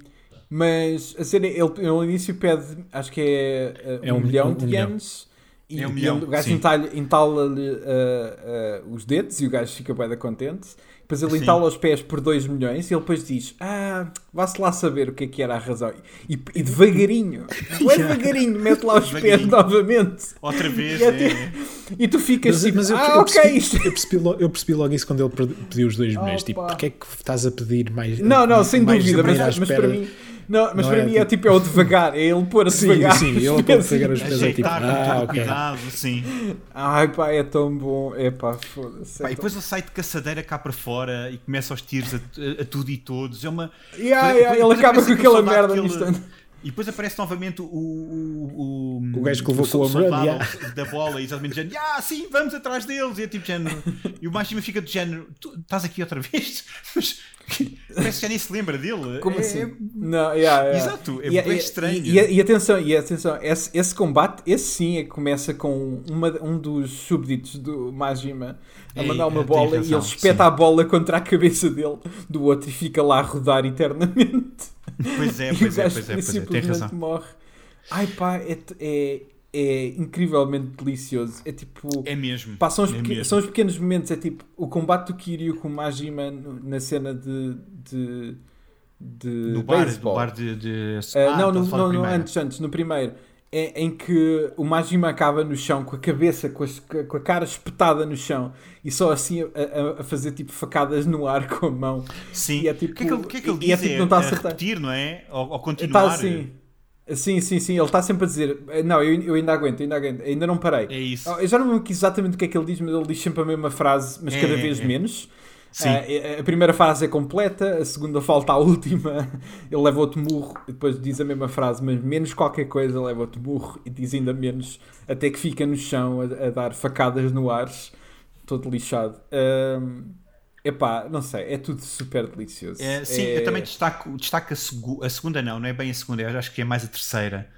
Mas a cena, ele, ele no início pede, acho que é, eh, É um, um- milhão um de milhão. ienes. E, É um e milhão, o gajo sim. entala- entala-lhe eh, eh, os dedos e o gajo fica bem contente. Depois ele entala os pés por 2 milhões e ele depois diz: Ah, vá-se lá saber o que é que era a razão. E, e devagarinho, bem devagarinho, mete lá os pés novamente. Outra vez, E é é, E tu ficas Mas, tipo: mas eu, Ah, eu ok, percebi, isto. eu, percebi logo, eu percebi logo isso quando ele pediu os 2 milhões. Tipo, Opa. porque é que estás a pedir mais? Não, não, sem mais dúvida, mas, mas para mim. Não, mas Não para é mim é tipo- tipo, é o devagar, é ele pôr a Sim, devagar. sim, ele pode pegar os assim. pés é tipo, ah, todo ok. cuidado, sim. Ai pá, é tão bom. É pá, foda-se. É e depois ele sai de caçadeira cá para fora e começa aos tiros a, a- a tudo e todos. É uma. Yeah, yeah, ele acaba com aquela merda no ele- instante. E depois aparece novamente o. O, O gajo que levou o com o soldado yeah. da bola, exatamente, de género, ah, sim, vamos atrás deles. E é tipo género. E o Máximo fica de género, tu estás aqui outra vez? Mas parece que já nem se lembra dele. Como É- assim? Não, yeah, yeah. Exato, é E- bem e- estranho. E, e- e atenção, e atenção esse, esse combate, esse sim é que começa com uma, um dos súbditos do Majima a mandar uma tem bola e razão, ele espeta sim. a bola contra a cabeça dele, do outro, e fica lá a rodar eternamente. Pois é, e o pois é, pois é, pois é, tem razão. morre. Ai pá, é, é, é incrivelmente delicioso. É tipo. É mesmo. Pá, são, os é mesmo. são os pequenos momentos, é tipo o combate do Kiryu com o Majima na cena de. de, de No bar, beisebol. no bar de. de... Ah, Ah, não, no, a falar não, no, primeiro. antes, antes, no primeiro. é, em que o Majima acaba no chão com a cabeça, com, as, com a cara espetada no chão e só assim a, a, a, fazer tipo facadas no ar com a mão. Sim. E é tipo, o que é que ele, que é que ele e diz? é, tipo, É, não está a a acertar. repetir, não é? Ou, ou Está continuar? assim. Sim, sim, sim. Ele está sempre a dizer: Não, eu, eu ainda aguento, ainda aguento, ainda não parei. É isso. Oh, Eu já não me lembro exatamente o que é que ele diz, mas ele diz sempre a mesma frase, mas É, cada é, vez é. menos. Sim. Ah, a primeira frase é completa, a segunda falta a última, ele leva outro murro e depois diz a mesma frase, mas menos qualquer coisa, leva outro murro e diz ainda menos, até que fica no chão a, a dar facadas no ar, todo lixado. Ahm, epá, não sei, é tudo super delicioso. É, sim, É- eu também destaco, destaco a, segu- a segunda, não, não é bem a segunda, eu acho que é mais a terceira,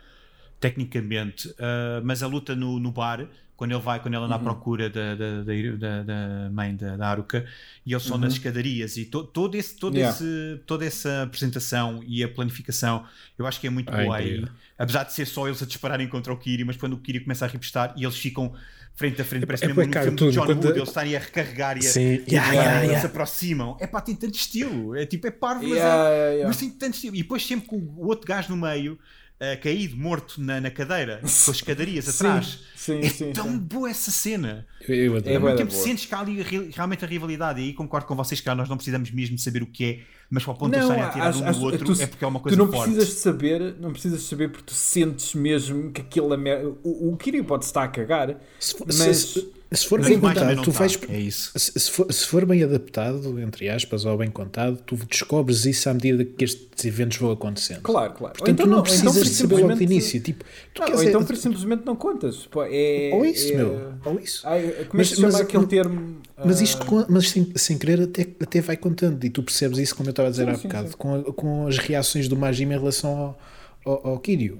tecnicamente. Ah, mas a luta no, no bar, quando ele vai, quando ele anda Uhum. à procura da, da, da, da- mãe da, da Haruka, e eles são Uhum. nas escadarias, e to- todo esse, todo Yeah. esse, toda essa apresentação e a planificação, eu acho que é muito boa aí. Apesar de ser só eles a dispararem contra o Kiri, mas quando o Kiri começa a repostar e eles ficam frente a frente, parece é mesmo bué no filme cartoon, do John quando- Wood, eles estarem a recarregar e a, Sim. e a Yeah, yeah, se aproximam. É pá, tem tanto estilo. É tipo, é parvo, mas, é, yeah, yeah. mas tem tanto estilo. E depois sempre com o outro gajo no meio, ah, caído, morto na, na cadeira, com as escadarias atrás. Sim, É sim, tão sim. boa essa cena. Eu, eu É da tempo boa. sentes que há ali re- realmente a rivalidade. E aí concordo com vocês que nós não precisamos mesmo saber o que é, mas para o ponto de estarem a tirar um do outro tu- é porque é uma Tu coisa não forte. precisas de saber, não precisas de saber porque tu sentes mesmo que aquilo é o, o Kiryu pode estar a cagar, Se for, mas se, se for Mas bem contado, tu tá. vais. É isso. Se, se for, se for bem adaptado, entre aspas, ou bem contado, tu descobres isso à medida que estes eventos vão acontecendo. claro, claro. Portanto, tu não ou precisas então de saber logo de simplesmente- início. Tipo, tu Não, queres ou então simplesmente não contas. Pô, é, ou isso, é- meu. Ou isso. Ai, como é Mas- que se chama mas- aquele termo? Mas Ah, isto com- mas sem, sem querer até, até vai contando e tu percebes isso como eu estava a dizer Sim, há sim, bocado sim. Com, com as reações do Majima em relação ao, ao, ao Kiryu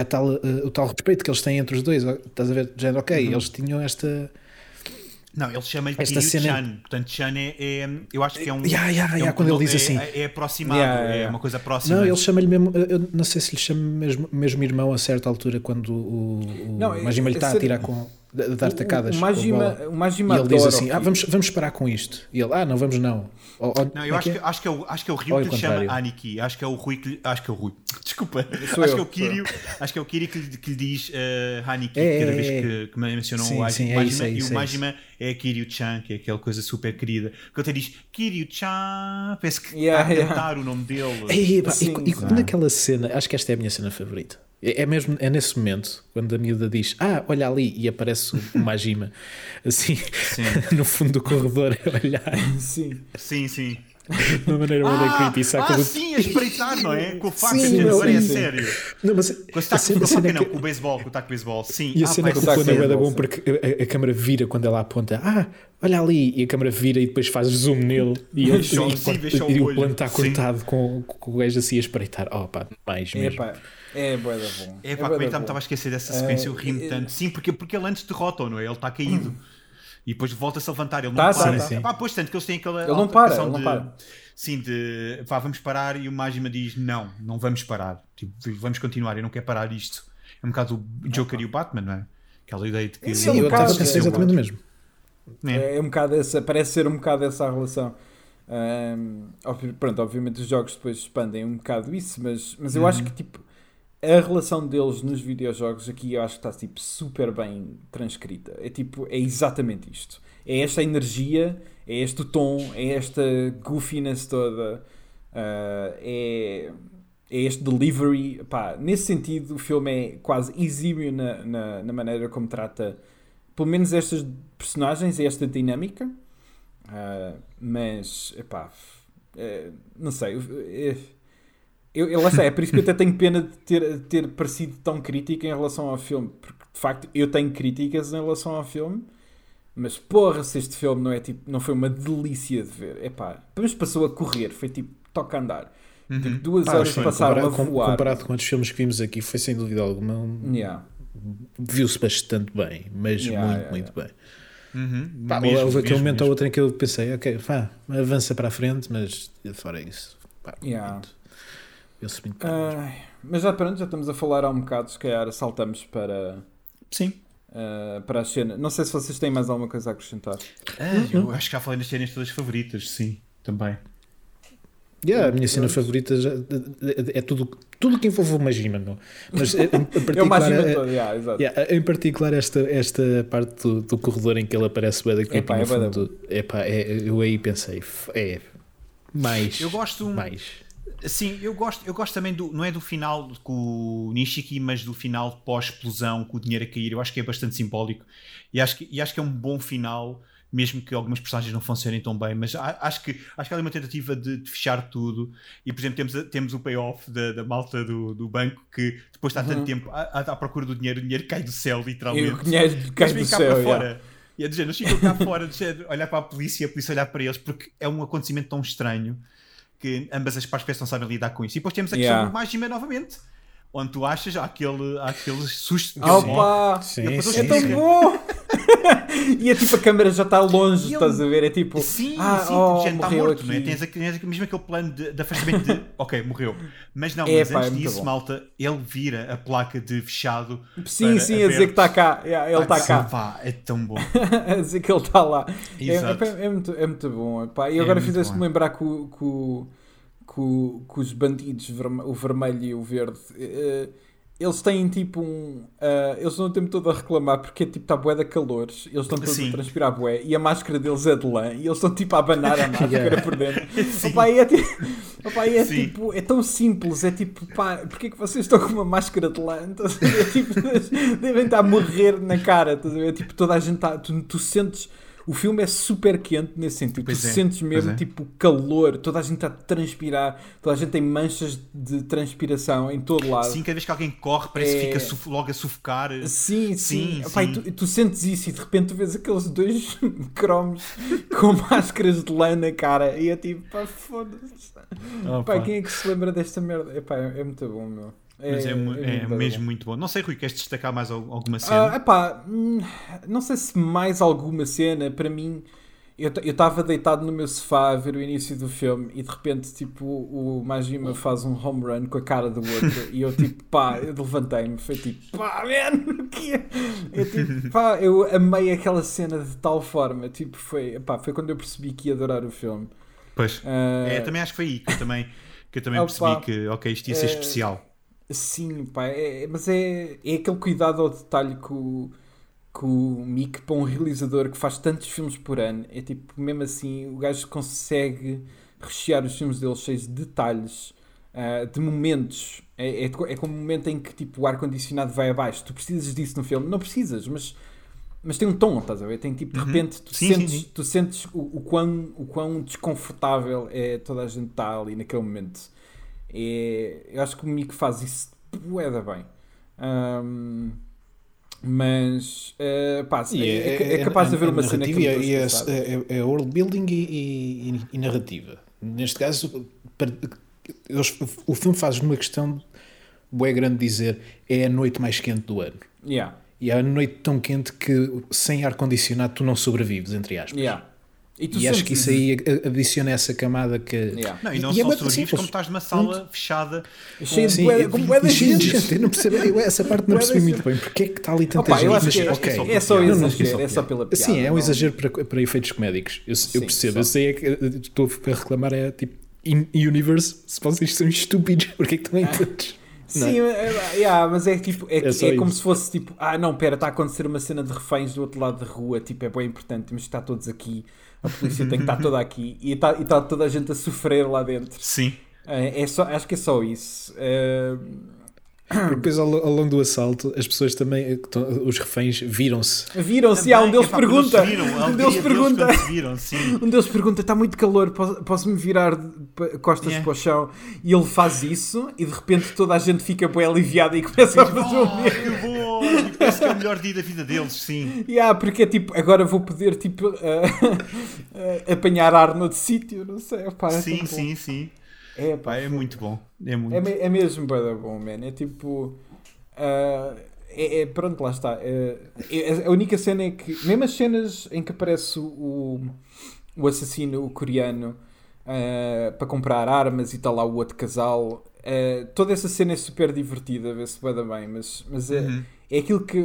A tal, o tal respeito que eles têm entre os dois estás a ver, já Uhum. ok, eles tinham esta Não, ele chama-lhe Esta cena- Chan. Portanto, Chan é, é- Eu acho que é um. Ya, ya, é ya, um- quando ele diz é- assim. É, é aproximado, é uma coisa próxima. não, ele chama-lhe mesmo eu não sei se lhe chama mesmo, mesmo irmão a certa altura quando o, o Não, é- Majima lhe é está a tirar com dar tacadas O, Majima, o Majima e ele diz assim, ah, vamos, vamos parar com isto e ele, ah, não vamos não Ou- ou- Não, eu é acho que que, é? acho, que é o, acho que é o Ryu que lhe chama. Aniki. Acho que é o Rui que lhe, Acho que é o Rui. Desculpa. Acho eu, que é o Kiryu. Acho que é o Kiryu que lhe, que lhe diz uh, Haniki É, cada é, vez é. que, que mencionam Sim, o sim, é Majima. isso, é e isso, o é Majima é a Kiryu-chan, que é aquela coisa super querida. Que ele até diz Kiryu-chan. Penso que Yeah, está a yeah. cantar o nome dele. Ei, pá, Sim, e, e naquela cena, acho que esta é a minha cena favorita. É, é mesmo é nesse momento, quando a miúda diz Ah, olha ali, e aparece o, o Majima assim, no fundo do corredor a olhar Sim. Sim, sim. De uma maneira muito Ah, creepy. Saca ah do... sim, a espreitar, não é? Com a faca, Sim, gente, agora é sério. Não, mas Com a taco, com a faca cena não, com o beisebol, com o taco de beisebol. Sim. E a Ah, cena pá, que o plano é de bom porque a, a- câmera vira quando ela aponta Ah, olha ali, e a câmera vira e depois faz zoom nele e, ele, e, só o e o plano está cortado com, com o gajo assim a espreitar. Oh pá, mais É, mesmo. pá, é bué da bom. É pá, como é da que me bom. estava a esquecer dessa sequência, eu Eh, ri-me eh, tanto. Sim, porque, porque ele antes derrota, não é? Ele está caído. E depois volta-se a levantar, ele não Tá, para. sim, sim. Pá, pois tanto que eles têm aquela Ele não para, ele não de, para. Sim, de pá, vamos parar e o Majima diz não, não vamos parar. Tipo, vamos continuar, eu não quero parar isto. É um bocado o Joker e o Batman, não é? Aquela ideia de que Sim, Sim, um bocado, é, exatamente o mesmo. É, é um bocado essa, parece ser um bocado essa a relação. Obvi- pronto, obviamente os jogos depois expandem um bocado isso, mas, mas eu acho que tipo a relação deles nos videojogos aqui eu acho que está tipo super bem transcrita. É tipo, é exatamente isto. É esta energia, é este tom, é esta goofiness toda, ah, é, é este delivery. Pá, nesse sentido, o filme é quase exímio na, na, na maneira como trata pelo menos estas personagens esta dinâmica. Ah, mas, epá, eh, não sei. eh, Eu, eu, lá está, é por isso que eu até tenho pena de ter, ter parecido tão crítico em relação ao filme. Porque, de facto, eu tenho críticas em relação ao filme. Mas, porra, se este filme não, é, tipo, não foi uma delícia de ver. Epá, depois passou a correr. Foi tipo, toca a andar. Tipo, duas Pá, horas sim, passaram comparado, a voar. comparado com outros filmes que vimos aqui, foi sem dúvida alguma. um- Yeah. Viu-se bastante bem, mas Yeah, muito, yeah, muito bem. Uhum. Pá, Mesmo, houve aquele mesmo, momento ou outro em que eu pensei, ok, pá, avança para a frente, mas fora isso, pá, Yeah. muito. Muito bem. Mas já pronto, já estamos a falar há um bocado, se calhar saltamos para, Sim. uh, para a cena. Não sei se vocês têm mais alguma coisa a acrescentar. Ah, eu acho que já falei nas cenas todas favoritas, sim, também. Yeah, a minha cena favorita já- é tudo, tudo que envolve o Majima, meu. Mas em, em É o particular, é- todo, yeah, exato. Yeah, em particular esta, esta parte do, do corredor em que ele aparece bué da creepy Epá, no é da fundo, epá, é, eu aí pensei, é mais, Eu gosto. mais. Sim, eu gosto, eu gosto também do. Não é do final com o Nishiki, mas do final pós-explosão, com o dinheiro a cair. Eu acho que é bastante simbólico. E acho que, e acho que é um bom final, mesmo que algumas personagens não funcionem tão bem. Mas acho que, acho que há ali uma tentativa de, de fechar tudo. E, por exemplo, temos, temos o payoff da, da malta do, do banco que depois está tanto tempo à, à- procura do dinheiro, o dinheiro cai do céu, E literalmente. o dinheiro cai do céu. yeah. fora. E é do género, eles ficam cá fora, de género, olhar para a polícia, a polícia olhar para eles, porque é um acontecimento tão estranho que ambas as partes não sabem lidar com isso. E depois temos a questão Yeah. do Majima novamente, onde tu achas há aquele, aquele susto. Opa! Sim, depois sim, É tão sim. bom! e é tipo a câmera já está longe, ele- estás a ver? É tipo, Sim, ah, sim, oh, já está morto, aqui. não é? Tens, a- tens a- mesmo aquele plano de, de afastamento de ok, morreu. Mas não, É, mas pá, é antes muito disso, bom. malta, ele vira a placa de fechado. Sim, para sim, a dizer que está cá. Yeah, ele está Ah, cá. pá, é tão bom. a dizer que ele está lá. É, Exato. é, é muito, é muito bom. Epá. E É agora fizeste-me lembrar que, o- que, o- que, o- que os bandidos, o vermelho e o verde, eh, eles têm tipo um. eh, eles não o tempo todo a reclamar porque tipo está bué de calores, eles estão todos a transpirar bué e a máscara deles é de lã e eles estão tipo a abanar a máscara Yeah. por dentro. Opa, é, opa, é, tipo, é tão simples, é tipo, pá, porquê que vocês estão com uma máscara de lã? A ver? Tipo, devem estar a morrer na cara, ver? Tipo, toda a gente está, tu, tu sentes, o filme é super quente nesse sentido, Pois tu é, sentes mesmo, é. tipo, calor, toda a gente está a transpirar, toda a gente tem manchas de transpiração em todo lado. Sim, cada vez que alguém corre, parece que É- fica suf- logo a sufocar. Sim, sim. Sim, sim. tu, tu sentes isso e de repente tu vês aqueles dois cromos com máscaras de lã na cara e é tipo, pá, foda-se. Opa. Pá, quem é que se lembra desta merda? Epá, é, é muito bom, meu. É, Mas é, é muito mesmo bom. muito bom. Não sei, Rui, queres destacar mais al- alguma Ah, cena? epá, hum, não sei se mais alguma cena, para mim, eu estava deitado no meu sofá a ver o início do filme e de repente, tipo, o Majima faz um home run com a cara do outro e eu, tipo, pá, eu levantei-me, foi tipo, pá, man, o que é? Eu, tipo, pá, eu amei aquela cena de tal forma, tipo, foi, epá, foi quando eu percebi que ia adorar o filme. Pois. Ah, É, também acho que foi aí que eu também, que eu também Opa. percebi que, ok, isto ia ser É, especial. Sim, pá, é- mas é, é aquele cuidado ao detalhe que o, que o Mick, para um realizador que faz tantos filmes por ano, é tipo, mesmo assim, o gajo consegue rechear os filmes dele cheios de detalhes, ah, de momentos. É, é, é como um momento em que tipo, o ar-condicionado vai abaixo. Tu precisas disso no filme? Não precisas, mas, mas tem um tom, estás a ver? Tem tipo, de Uhum. repente, tu Sim, sim, sentes, sim. Tu sentes o, o, quão, o quão desconfortável é toda a gente está ali naquele momento. É, eu acho que o Mick faz isso bué da bem. Ahm, mas uh, pá, E é, é capaz de haver uma cena que e a é, é, é world building e, e- e narrativa. Neste caso, eles- o filme faz uma questão bué grande de dizer é a noite mais quente do ano. Yeah, E é a noite tão quente que sem ar-condicionado tu não sobrevives, entre aspas. yeah. E, tu E acho que isso isso. aí adiciona essa camada que. Yeah. Não, e não E- é só muito sobrevives, simples. como estás numa sala fechada. Cheio de e- com de gente. gente. Eu não percebo, eu essa parte não percebi muito bem. Porque é que está ali tanta Opa, gente? eu acho Mas, que é, ok. é só exagero, é só pela piada. Sim, é um não- exagero para, para efeitos comédicos. Eu, eu Sim, percebo, só. eu sei é que eh, estou a reclamar é tipo in universe, se vocês são estúpidos, porque é que estão em todos? Não é? Sim, é, yeah, mas é tipo, é, É é como isso. se fosse tipo, ah não, pera, está a acontecer uma cena de reféns do outro lado da rua, tipo, é bem importante, mas está todos aqui, a polícia tem que estar toda aqui e está, e está toda a gente a sofrer lá dentro. Sim. É, é só, acho que é só isso. É, Porque depois ao, ao longo do assalto as pessoas também, eh, os reféns viram-se. Viram-se, há um deles pergunta, viram, um deles pergunta, viram, sim. um deles pergunta, está muito calor, posso- posso-me virar costas Yeah. para o chão? E ele faz isso e de repente toda a gente fica bem aliviada e começa a fazer o Oh, mesmo. E Parece que é o melhor dia da vida deles, sim. Yeah, porque é tipo, agora vou poder tipo ah, ah, apanhar ar noutro sítio, não sei. Opá, é sim, tão bom. sim, sim. É, Pá, é muito bom. É muito. é, é mesmo bué da bom, man. É tipo. ah, é, é- pronto, lá está. É- a única cena é que, mesmo as cenas em que aparece o, o assassino coreano ah, para comprar armas e está lá o outro casal, ah, toda essa cena é super divertida, vê-se bué da bem, mas, mas é, Uhum. É aquilo que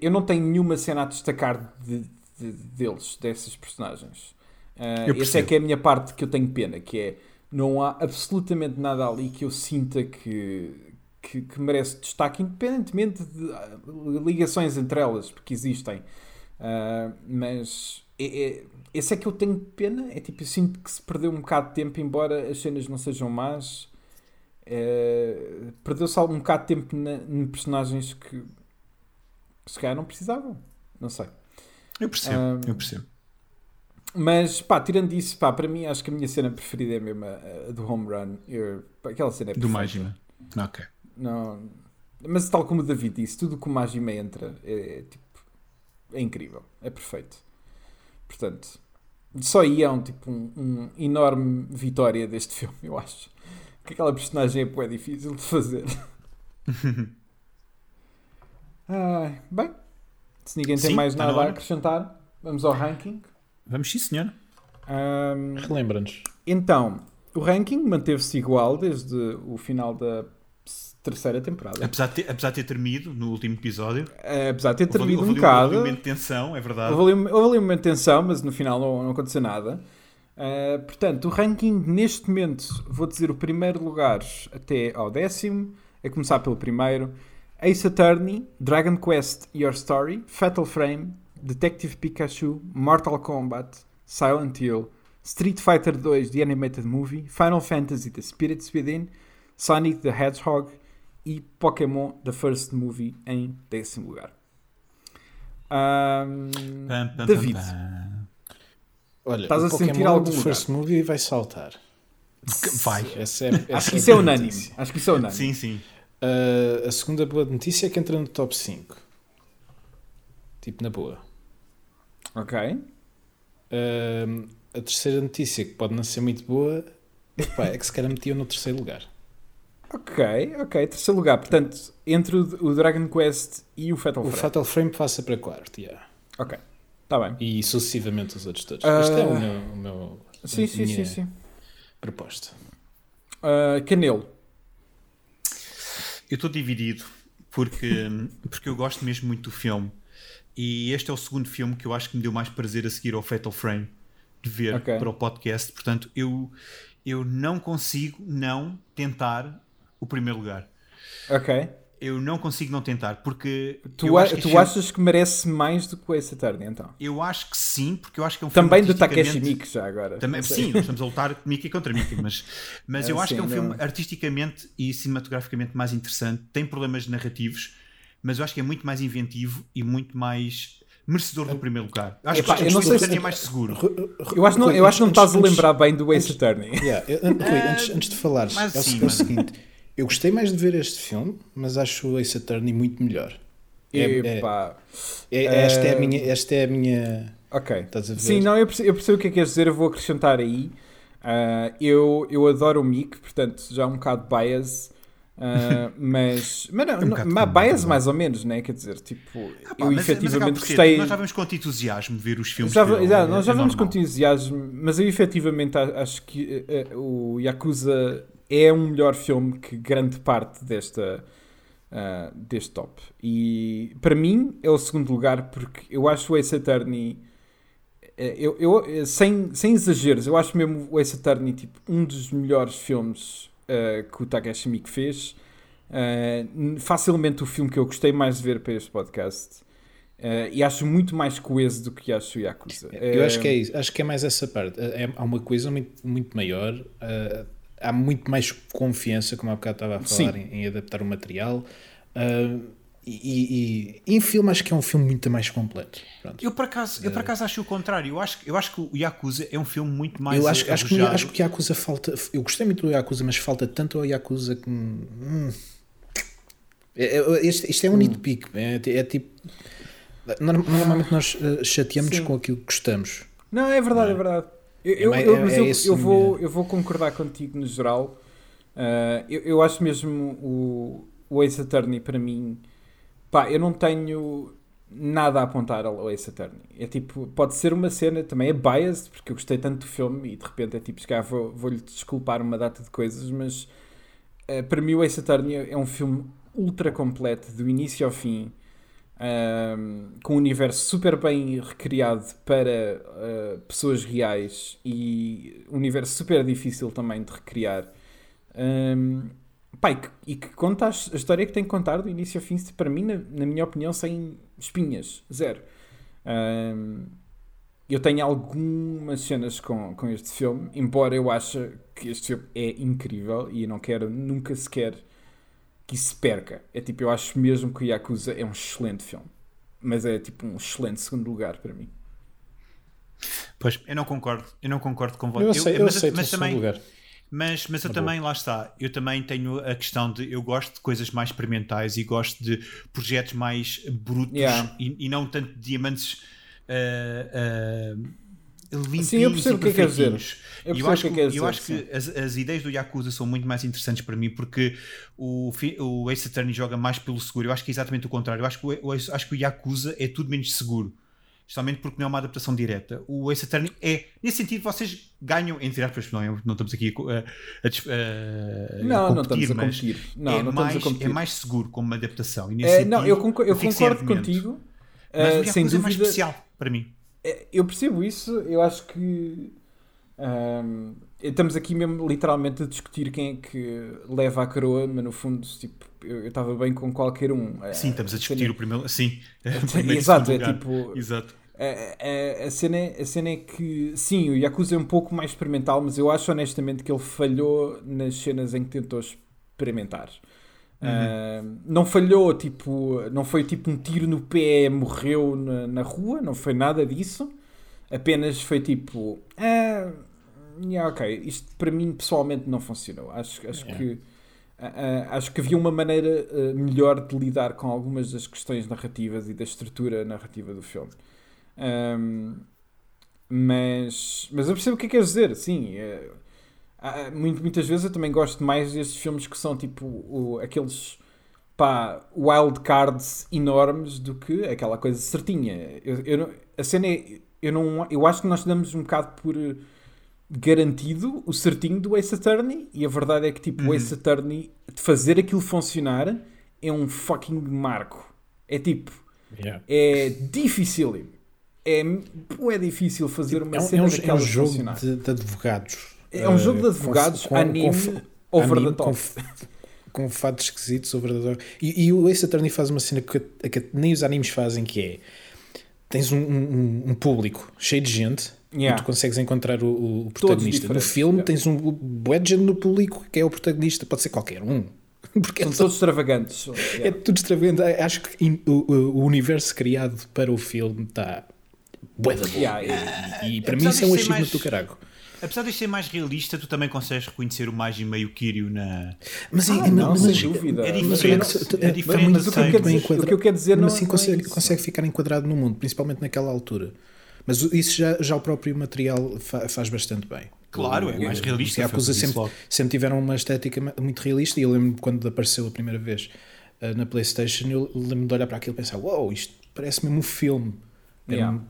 eu- não tenho nenhuma cena a destacar de- de- deles, desses personagens. Eu essa é que é a minha parte que eu tenho pena, que é não há absolutamente nada ali que eu sinta que, que, que merece destaque, independentemente de ah, ligações entre elas, porque existem. Uh, mas é, é, esse é que eu tenho pena. É tipo, eu sinto que se perdeu um bocado de tempo, embora as cenas não sejam más. É, Perdeu-se algum bocado de tempo na, em personagens que, que se calhar não precisavam. Não sei. Eu percebo, um, eu percebo. Mas, pá, tirando isso, pá, para mim acho que a minha cena preferida é mesmo a, a do home run. Eu, aquela cena é. Do Majima. Ok. Não, mas tal como o David disse, tudo que o Majima entra é, é tipo é incrível, é perfeito. Portanto, só aí é um tipo um, um enorme vitória deste filme, eu acho. Que aquela personagem é, difícil de fazer. ah, bem, se ninguém tem sim, mais nada a acrescentar, vamos ao ranking. Vamos sim, senhor. Um, Relembra-nos. Então, o ranking manteve-se igual desde o final da terceira temporada. Apesar de ter, apesar de ter termido no último episódio. É, apesar de ter termido um bocado. Houve um momento de tensão, é verdade. Houve ali, houve ali um momento de tensão, mas no final não, não aconteceu nada. Uh, portanto, o ranking neste momento, vou dizer o primeiro lugar até ao décimo, a começar pelo primeiro. Ace Attorney, Dragon Quest Your Story, Fatal Frame, Detective Pikachu, Mortal Kombat, Silent Hill, Street Fighter 2 The Animated Movie, Final Fantasy The Spirits Within, Sonic the Hedgehog, e Pokémon The First Movie em décimo lugar. Um, pam, pam, David, pam, Olha, estás a Pokémon sentir algum The First Movie vai saltar. Vai. Essa é, essa Acho que isso é unânime. Acho que isso é unânime. Sim, sim. Uh, a segunda boa notícia é que entra no top 5. Tipo, na boa. Ok. Uh, a terceira notícia, que pode não ser muito boa, é que se calhar metia no terceiro lugar. Ok, ok. Terceiro lugar. Portanto, entre o, Dragon Quest e o Fatal o Frame. O Fatal Frame passa para quarto, yeah. Ok. Está bem. E sucessivamente os outros todos. Uh... Este é o meu, o meu sim, sim, sim, sim. proposta. Uh, Canelo. Eu estou dividido porque, porque eu gosto mesmo muito do filme. E este é o segundo filme que eu acho que me deu mais prazer a seguir ao Fatal Frame de ver okay. para o podcast. Portanto, eu, eu não consigo não tentar o primeiro lugar. Ok. Eu não consigo não tentar, porque. Tu, a, tu achas que merece mais do que o Ace Attorney, então? Eu acho que sim, porque eu acho que é um Também filme. Também do Takeshi Miike, já agora. Também, sim, nós estamos a lutar Miike contra Miike, mas, mas é, eu acho sim, que é um não. filme artisticamente e cinematograficamente mais interessante. Tem problemas narrativos, mas eu acho que é muito mais inventivo e muito mais merecedor do primeiro lugar. Acho Epá, que não sei se é mais seguro. Eu acho, não, eu acho que não estás a lembrar bem do Ace Attorney. Yeah, Rui, antes, de falares, é, sim, é o seguinte: eu gostei mais de ver este filme, mas acho o Ace Attorney muito melhor. É, Epá, é, é, esta, é a minha, esta é a minha. Ok. Estás a ver? Sim, não, eu percebo, eu percebo o que é que queres dizer, eu vou acrescentar aí. Uh, eu, eu adoro o Mick, portanto, já um bocado bias. Uh, mas, mas não, um não bias mais ou menos, né? Quer dizer, tipo, ah, pá, eu mas, efetivamente mas gostei. Nós já vamos com entusiasmo ver os filmes. Já, já, nós já é vamos normal. com entusiasmo, mas eu efetivamente acho que uh, o Yakuza é um melhor filme que grande parte desta. Uh, deste top e para mim é o segundo lugar porque eu acho o Ace Attorney eu, eu, sem, sem exageros, eu acho mesmo o Ace Attorney tipo, um dos melhores filmes uh, que o Takashi Miike fez. Uh, facilmente o filme que eu gostei mais de ver para este podcast. Uh, e acho muito mais coeso do que acho o Yakuza. Eu acho que é isso, acho que é mais essa parte. É, há uma coisa muito, muito maior, uh, há muito mais confiança, como há bocado estava a falar, em, em, adaptar o material. Uh, e, e, em filme acho que é um filme muito mais completo. Pronto. Eu por acaso, eu por acaso acho o contrário. Eu acho, eu acho que o Yakuza é um filme muito mais. Eu acho, acho, que, acho que o Yakuza falta. Eu gostei muito do Yakuza, mas falta tanto ao Yakuza que. Hum, é, é, este, isto é um hum. nitpick. É, é tipo. Normalmente nós uh, chateamos Sim. com aquilo que gostamos. Não, é verdade, é, é verdade. Eu, é, eu, mas eu, eu, vou, eu vou concordar contigo no geral. Uh, eu, eu acho mesmo o, o Ace Attorney para mim Pá, eu não tenho nada a apontar ao Ace Attorney. É tipo, pode ser uma cena, também é biased, porque eu gostei tanto do filme e de repente é tipo, se vou, vou-lhe desculpar uma data de coisas, mas uh, para mim o Ace Attorney é um filme ultra completo, do início ao fim. Um, com um universo super bem recriado para uh, pessoas reais e um universo super difícil também de recriar. Um, e, que, e, que, conta a, história que tem que contar do início ao fim, para mim, na, na minha opinião, sem espinhas, zero. Um, eu tenho algumas cenas com, com este filme, embora eu ache que este filme é incrível e não quero nunca sequer que isso se perca. É tipo, eu acho mesmo que o Yakuza é um excelente filme. Mas é tipo um excelente segundo lugar para mim. Pois, eu não concordo. Eu não concordo com você. Eu, sei, eu, eu mas, aceito mas também, lugar. Mas, mas eu também, lá está, eu também tenho a questão de eu gosto de coisas mais experimentais e gosto de projetos mais brutos yeah. e, e, não tanto de diamantes uh, uh, limpinhos Sim, eu percebo o que é que dizer. Eu, eu acho, que, é eu acho que as, as, ideias do Yakuza são muito mais interessantes para mim porque o, o Ace Attorney joga mais pelo seguro. Eu acho que é exatamente o contrário. Eu acho que o, acho que o Yakuza é tudo menos seguro. Justamente porque não é uma adaptação direta. O Ace Attorney é. Nesse sentido, vocês ganham, entre aspas, não, é, não estamos aqui a, a, a, não, não estamos a competir. Não, é, não mais, estamos a competir. é mais seguro como uma adaptação. E nesse é, sentido, não, eu concordo, eu concordo contigo. Mas uh, sem dúvida, é mais especial para mim. É, eu percebo isso. Eu acho que. Um, estamos aqui mesmo literalmente a discutir quem é que leva a coroa, mas no fundo, tipo, eu estava bem com qualquer um. Sim, estamos a discutir cena... o primeiro. Sim, o primeiro exato, é tipo. Exato. A, a, a, cena é, a cena é que, sim, o Yakuza é um pouco mais experimental, mas eu acho honestamente que ele falhou nas cenas em que tentou experimentar. Uhum. Uh, não falhou, tipo, não foi tipo um tiro no pé, morreu na, na rua, não foi nada disso. Apenas foi tipo, ah, yeah, ok, isto para mim pessoalmente não funcionou. Acho, acho yeah. que uh, acho que havia uma maneira uh, melhor de lidar com algumas das questões narrativas e da estrutura narrativa do filme. Um, mas, mas eu percebo o que é que queres dizer, sim. É, muitas vezes eu também gosto mais destes filmes que são tipo o, aqueles pá, wild cards enormes do que aquela coisa certinha. Eu, eu, a cena é, eu, não, eu acho que nós damos um bocado por garantido o certinho do Ace Attorney e a verdade é que tipo, uhum. o Ace Attorney de fazer aquilo funcionar é um fucking marco. É tipo, yeah. é difícil. É, é difícil fazer uma é um, cena é um, é um jogo de, de, advogados. É um jogo de advogados com, anime com, over anime, the top. Com, com fatos esquisitos over the top. E, e, o Ace Attorney faz uma cena que, que, nem os animes fazem, que é tens um, um, um público cheio de gente Yeah. E tu consegues encontrar o, o protagonista. No filme yeah. tens um budget no público que é o protagonista, pode ser qualquer um. Porque São é todos extravagantes. Yeah. É tudo extravagante. Acho que o, o, universo criado para o filme está bué da bom. E, e, para mim isso é um achievement mais... do caralho. Apesar de ser mais realista, tu também consegues reconhecer o Magi meio Kiryu na. Mas, ah, não, mas, sem dúvida. É diferente. É diferente. Mas, o, que eu quero dizer, o que eu quero dizer não, assim, consegue, é consegue ficar enquadrado no mundo, principalmente naquela altura. Mas isso já, já o próprio material fa, faz bastante bem. Claro, é mais realista. A Yakuza sempre, sempre tiveram uma estética muito realista e eu lembro quando apareceu a primeira vez uh, na Playstation, eu lembro de olhar para aquilo e pensar, uau, wow, isto parece mesmo um filme. Yeah.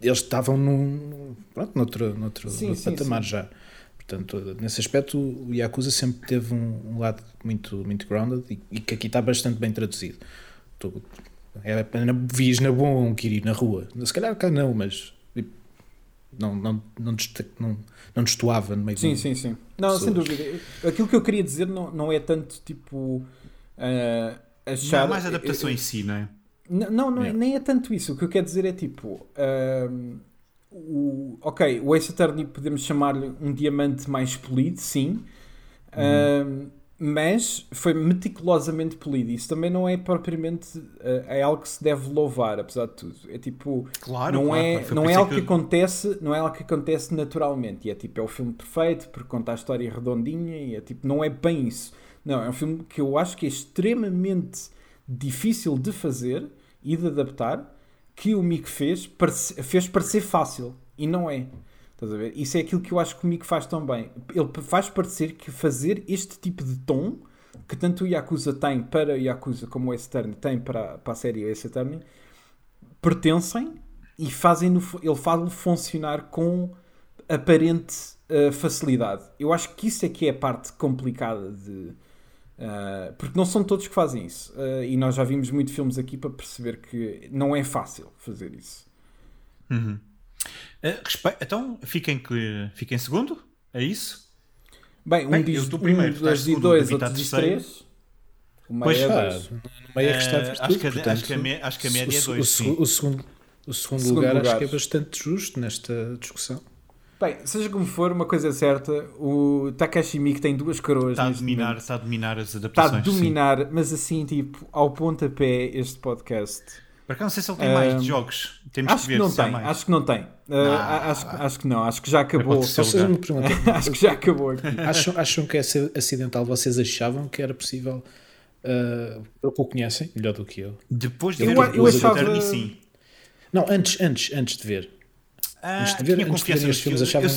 Eles estavam num, pronto, noutro, noutro, sim, noutro sim, patamar sim. já. Portanto, nesse aspecto, o Yakuza sempre teve um, um lado muito, muito grounded e, e, que aqui está bastante bem traduzido. Tu, é, vias na boa um Kiri na rua. Se calhar cá não, mas não, não, não, não, não destoava no meio Sim, sim, sim. Não, sem dúvida. Aquilo que eu queria dizer não, não é tanto tipo. Uh, achar. Não é mais adaptação em si, não é? Não, não, é, nem é tanto isso. O que eu quero dizer é tipo. Uh, o, ok, o Ace Attorney podemos chamar-lhe um diamante mais polido, sim. Uh, mas foi meticulosamente polido. Isso também não é propriamente uh, é algo que se deve louvar, apesar de tudo. É tipo, claro, não claro, é, não é algo que... que... acontece, não é algo que acontece naturalmente. E é tipo, é o filme perfeito porque conta a história redondinha e é tipo, não é bem isso. Não, é um filme que eu acho que é extremamente difícil de fazer e de adaptar, que o Mick fez, fez parecer fácil e não é. Estás a ver? Isso é aquilo que eu acho que o Mick faz tão bem. Ele faz parecer que fazer este tipo de tom que tanto o Yakuza tem para o Yakuza como o Attorney tem para, para a série Attorney pertencem e fazem no, ele faz-lo funcionar com aparente uh, facilidade. Eu acho que isso é que é a parte complicada de, Uh, porque não são todos que fazem isso. Uh, e nós já vimos muitos filmes aqui para perceber que não é fácil fazer isso. Uhum. Uh, então, fiquem, que, fiquem segundo? É isso? Bem, um Bem, diz, um primeiro, diz dois, outro diz três. O meio pois, é dois. No meio é que está uh, acho, que, portanto, acho, que a me, acho que a média é dois. O, o, o, segundo, o segundo, segundo lugar, lugar, acho que é bastante justo nesta discussão. Bem, seja como for, uma coisa é certa, o Takashi Miike tem duas coroas. Está a, dominar, está a dominar as adaptações. Está a dominar, sim. mas assim, tipo, ao pontapé, este podcast. Para cá não sei se ele tem uh, mais jogos. Temos acho que ver que não tem, mais. Acho que não tem. Uh, acho, acho que não, acho que já acabou. acho que já acabou aqui. acham, acham que é acidental? Vocês achavam que era possível? Uh, o conhecem melhor do que eu. Depois de eu, ver eu, eu achava... sim. Não, antes, antes, antes de ver. Ah, antes de ver, antes de ver os filmes, achavam...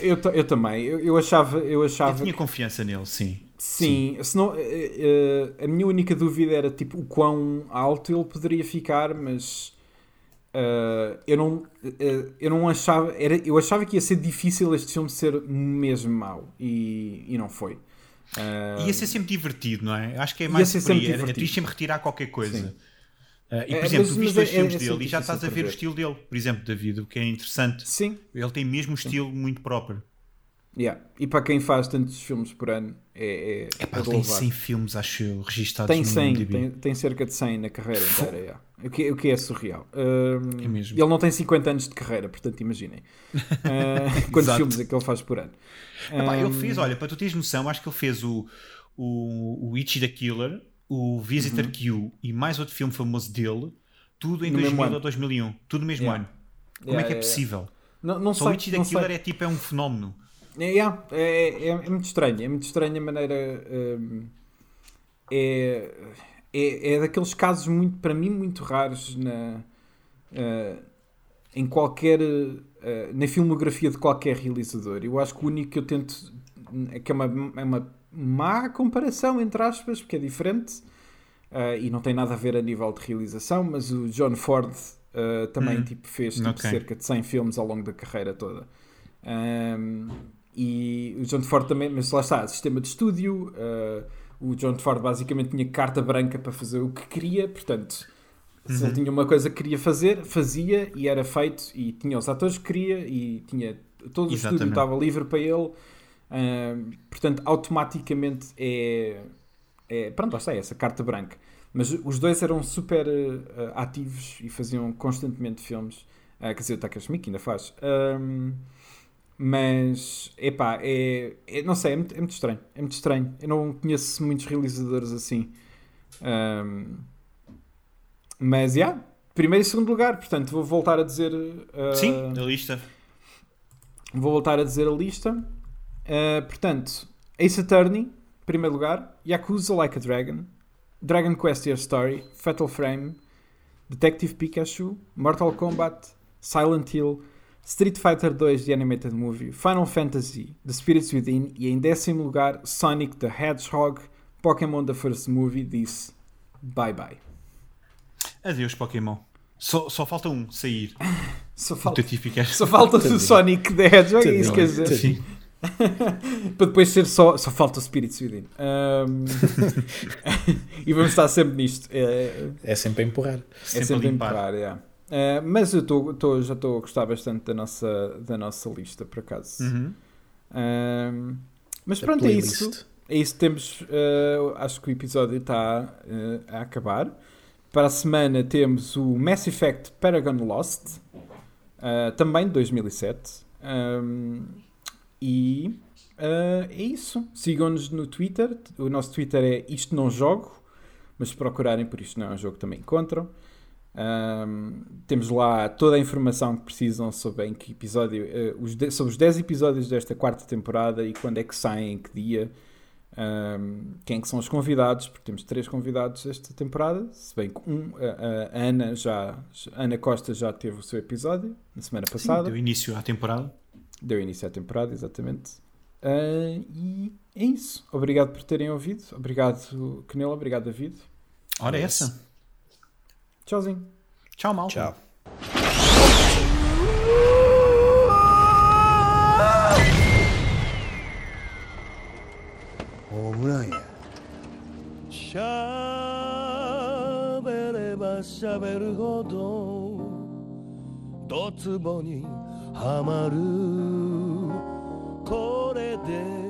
Eu, eu, eu, também, eu, eu, achava, eu achava. Eu tinha confiança nele, sim. Sim, sim. Senão, uh, uh, a minha única dúvida era tipo o quão alto ele poderia ficar, mas uh, eu não, eu não achava, era, eu achava que ia ser difícil este filme ser mesmo mau e, e não foi. ia ser sempre divertido, não é? Acho que é mais por aí. É, é sempre retirar qualquer coisa. Sim. Uh, e, por é, exemplo, tu viste os é, filmes é, dele e já estás a ver o estilo dele. Por exemplo, David, o que é interessante. Sim. Ele tem mesmo um estilo Sim. muito próprio. Yeah. E para quem faz tantos filmes por ano, é. é, é pá, tem 100 filmes, acho eu, registados tem 100, tem, tem, cerca de 100 na carreira inteira. Yeah. O, que, o que é surreal. Um, é mesmo. Ele não tem 50 anos de carreira, portanto, imaginem. Uh, quantos filmes é que ele faz por ano? Epá, um, ele fez, olha, para tu teres noção, acho que ele fez o, o, o Itchy the Killer o Visitor uhum. Q e mais outro filme famoso dele, tudo em no 2000 ou 2001, tudo no mesmo yeah. ano. Como yeah, é que é possível? Não, não Só sei, o Itchy the Killer é tipo é um fenómeno. É, yeah, é, é, é, muito estranho, é muito estranha a maneira. Um, é, é, é daqueles casos muito, para mim, muito raros na, uh, em qualquer. Uh, na filmografia de qualquer realizador. Eu acho que o único que eu tento. É que é uma, é uma má comparação, entre aspas, porque é diferente uh, e não tem nada a ver a nível de realização, mas o John Ford uh, também hum, tipo, fez tipo, okay. cerca de 100 filmes ao longo da carreira toda. Um, e o John Ford também, mas lá está, sistema de estúdio. Uh, o John Ford basicamente tinha carta branca para fazer o que queria, portanto, se uhum. ele tinha uma coisa que queria fazer, fazia e era feito, e tinha os atores que queria, e tinha todo o Exatamente. estúdio estava livre para ele portanto, automaticamente é, é. Pronto, lá está, é essa carta branca. Mas os dois eram super uh, ativos e faziam constantemente filmes. Uh, quer dizer, o Takashi Miike ainda faz. Um, mas, epá, é, é, não sei, é muito, é muito, estranho. É muito estranho. Eu não conheço muitos realizadores assim. Um, mas, já, yeah, primeiro e segundo lugar. Portanto, vou voltar a dizer... Uh, Sim, a lista. Vou voltar a dizer a lista. Uh, portanto, Ace Attorney, primeiro lugar, Yakuza Like a Dragon, Dragon Quest Your Story, Fatal Frame, Detective Pikachu, Mortal Kombat, Silent Hill, Street Fighter 2 The Animated Movie, Final Fantasy, The Spirits Within e em décimo lugar Sonic the Hedgehog, Pokémon The First Movie disse bye bye. Adeus Pokémon. Só, só falta um sair. só falta, só falta o Sonic the Hedgehog, é isso quer dizer. Sim. para depois ser só, só falta o Spirit Within. Um, e vamos estar sempre nisto. É, é sempre a empurrar. É sempre, a empurrar, é. Uh, mas eu tô, tô, já estou a gostar bastante da nossa, da nossa lista, por acaso. Uhum. Um, mas pronto, é isso. É isso. Temos, uh, acho que o episódio está uh, a acabar. Para a semana temos o Mass Effect Paragon Lost, também de 2007. Um, e uh, é isso. Sigam-nos no Twitter. O nosso Twitter é Isto Não Jogo, mas se procurarem por Isto Não é um Jogo também encontram. Um, temos lá toda a informação que precisam sobre em que episódio, uh, os de, sobre os 10 episódios desta quarta temporada e quando é que saem, em que dia, um, quem é que são os convidados, porque temos três convidados esta temporada, se bem que um, a, a Ana já a Ana Costa já teve o seu episódio na semana passada. Sim, deu início à temporada. Deu início à temporada, exatamente. Uh, e é isso. Obrigado por terem ouvido. Obrigado, Canelo. Obrigado, David. Ora, é essa. Tchauzinho. Tchau, mal. Tchau. 喋れば喋るほどドツボに はまる。これで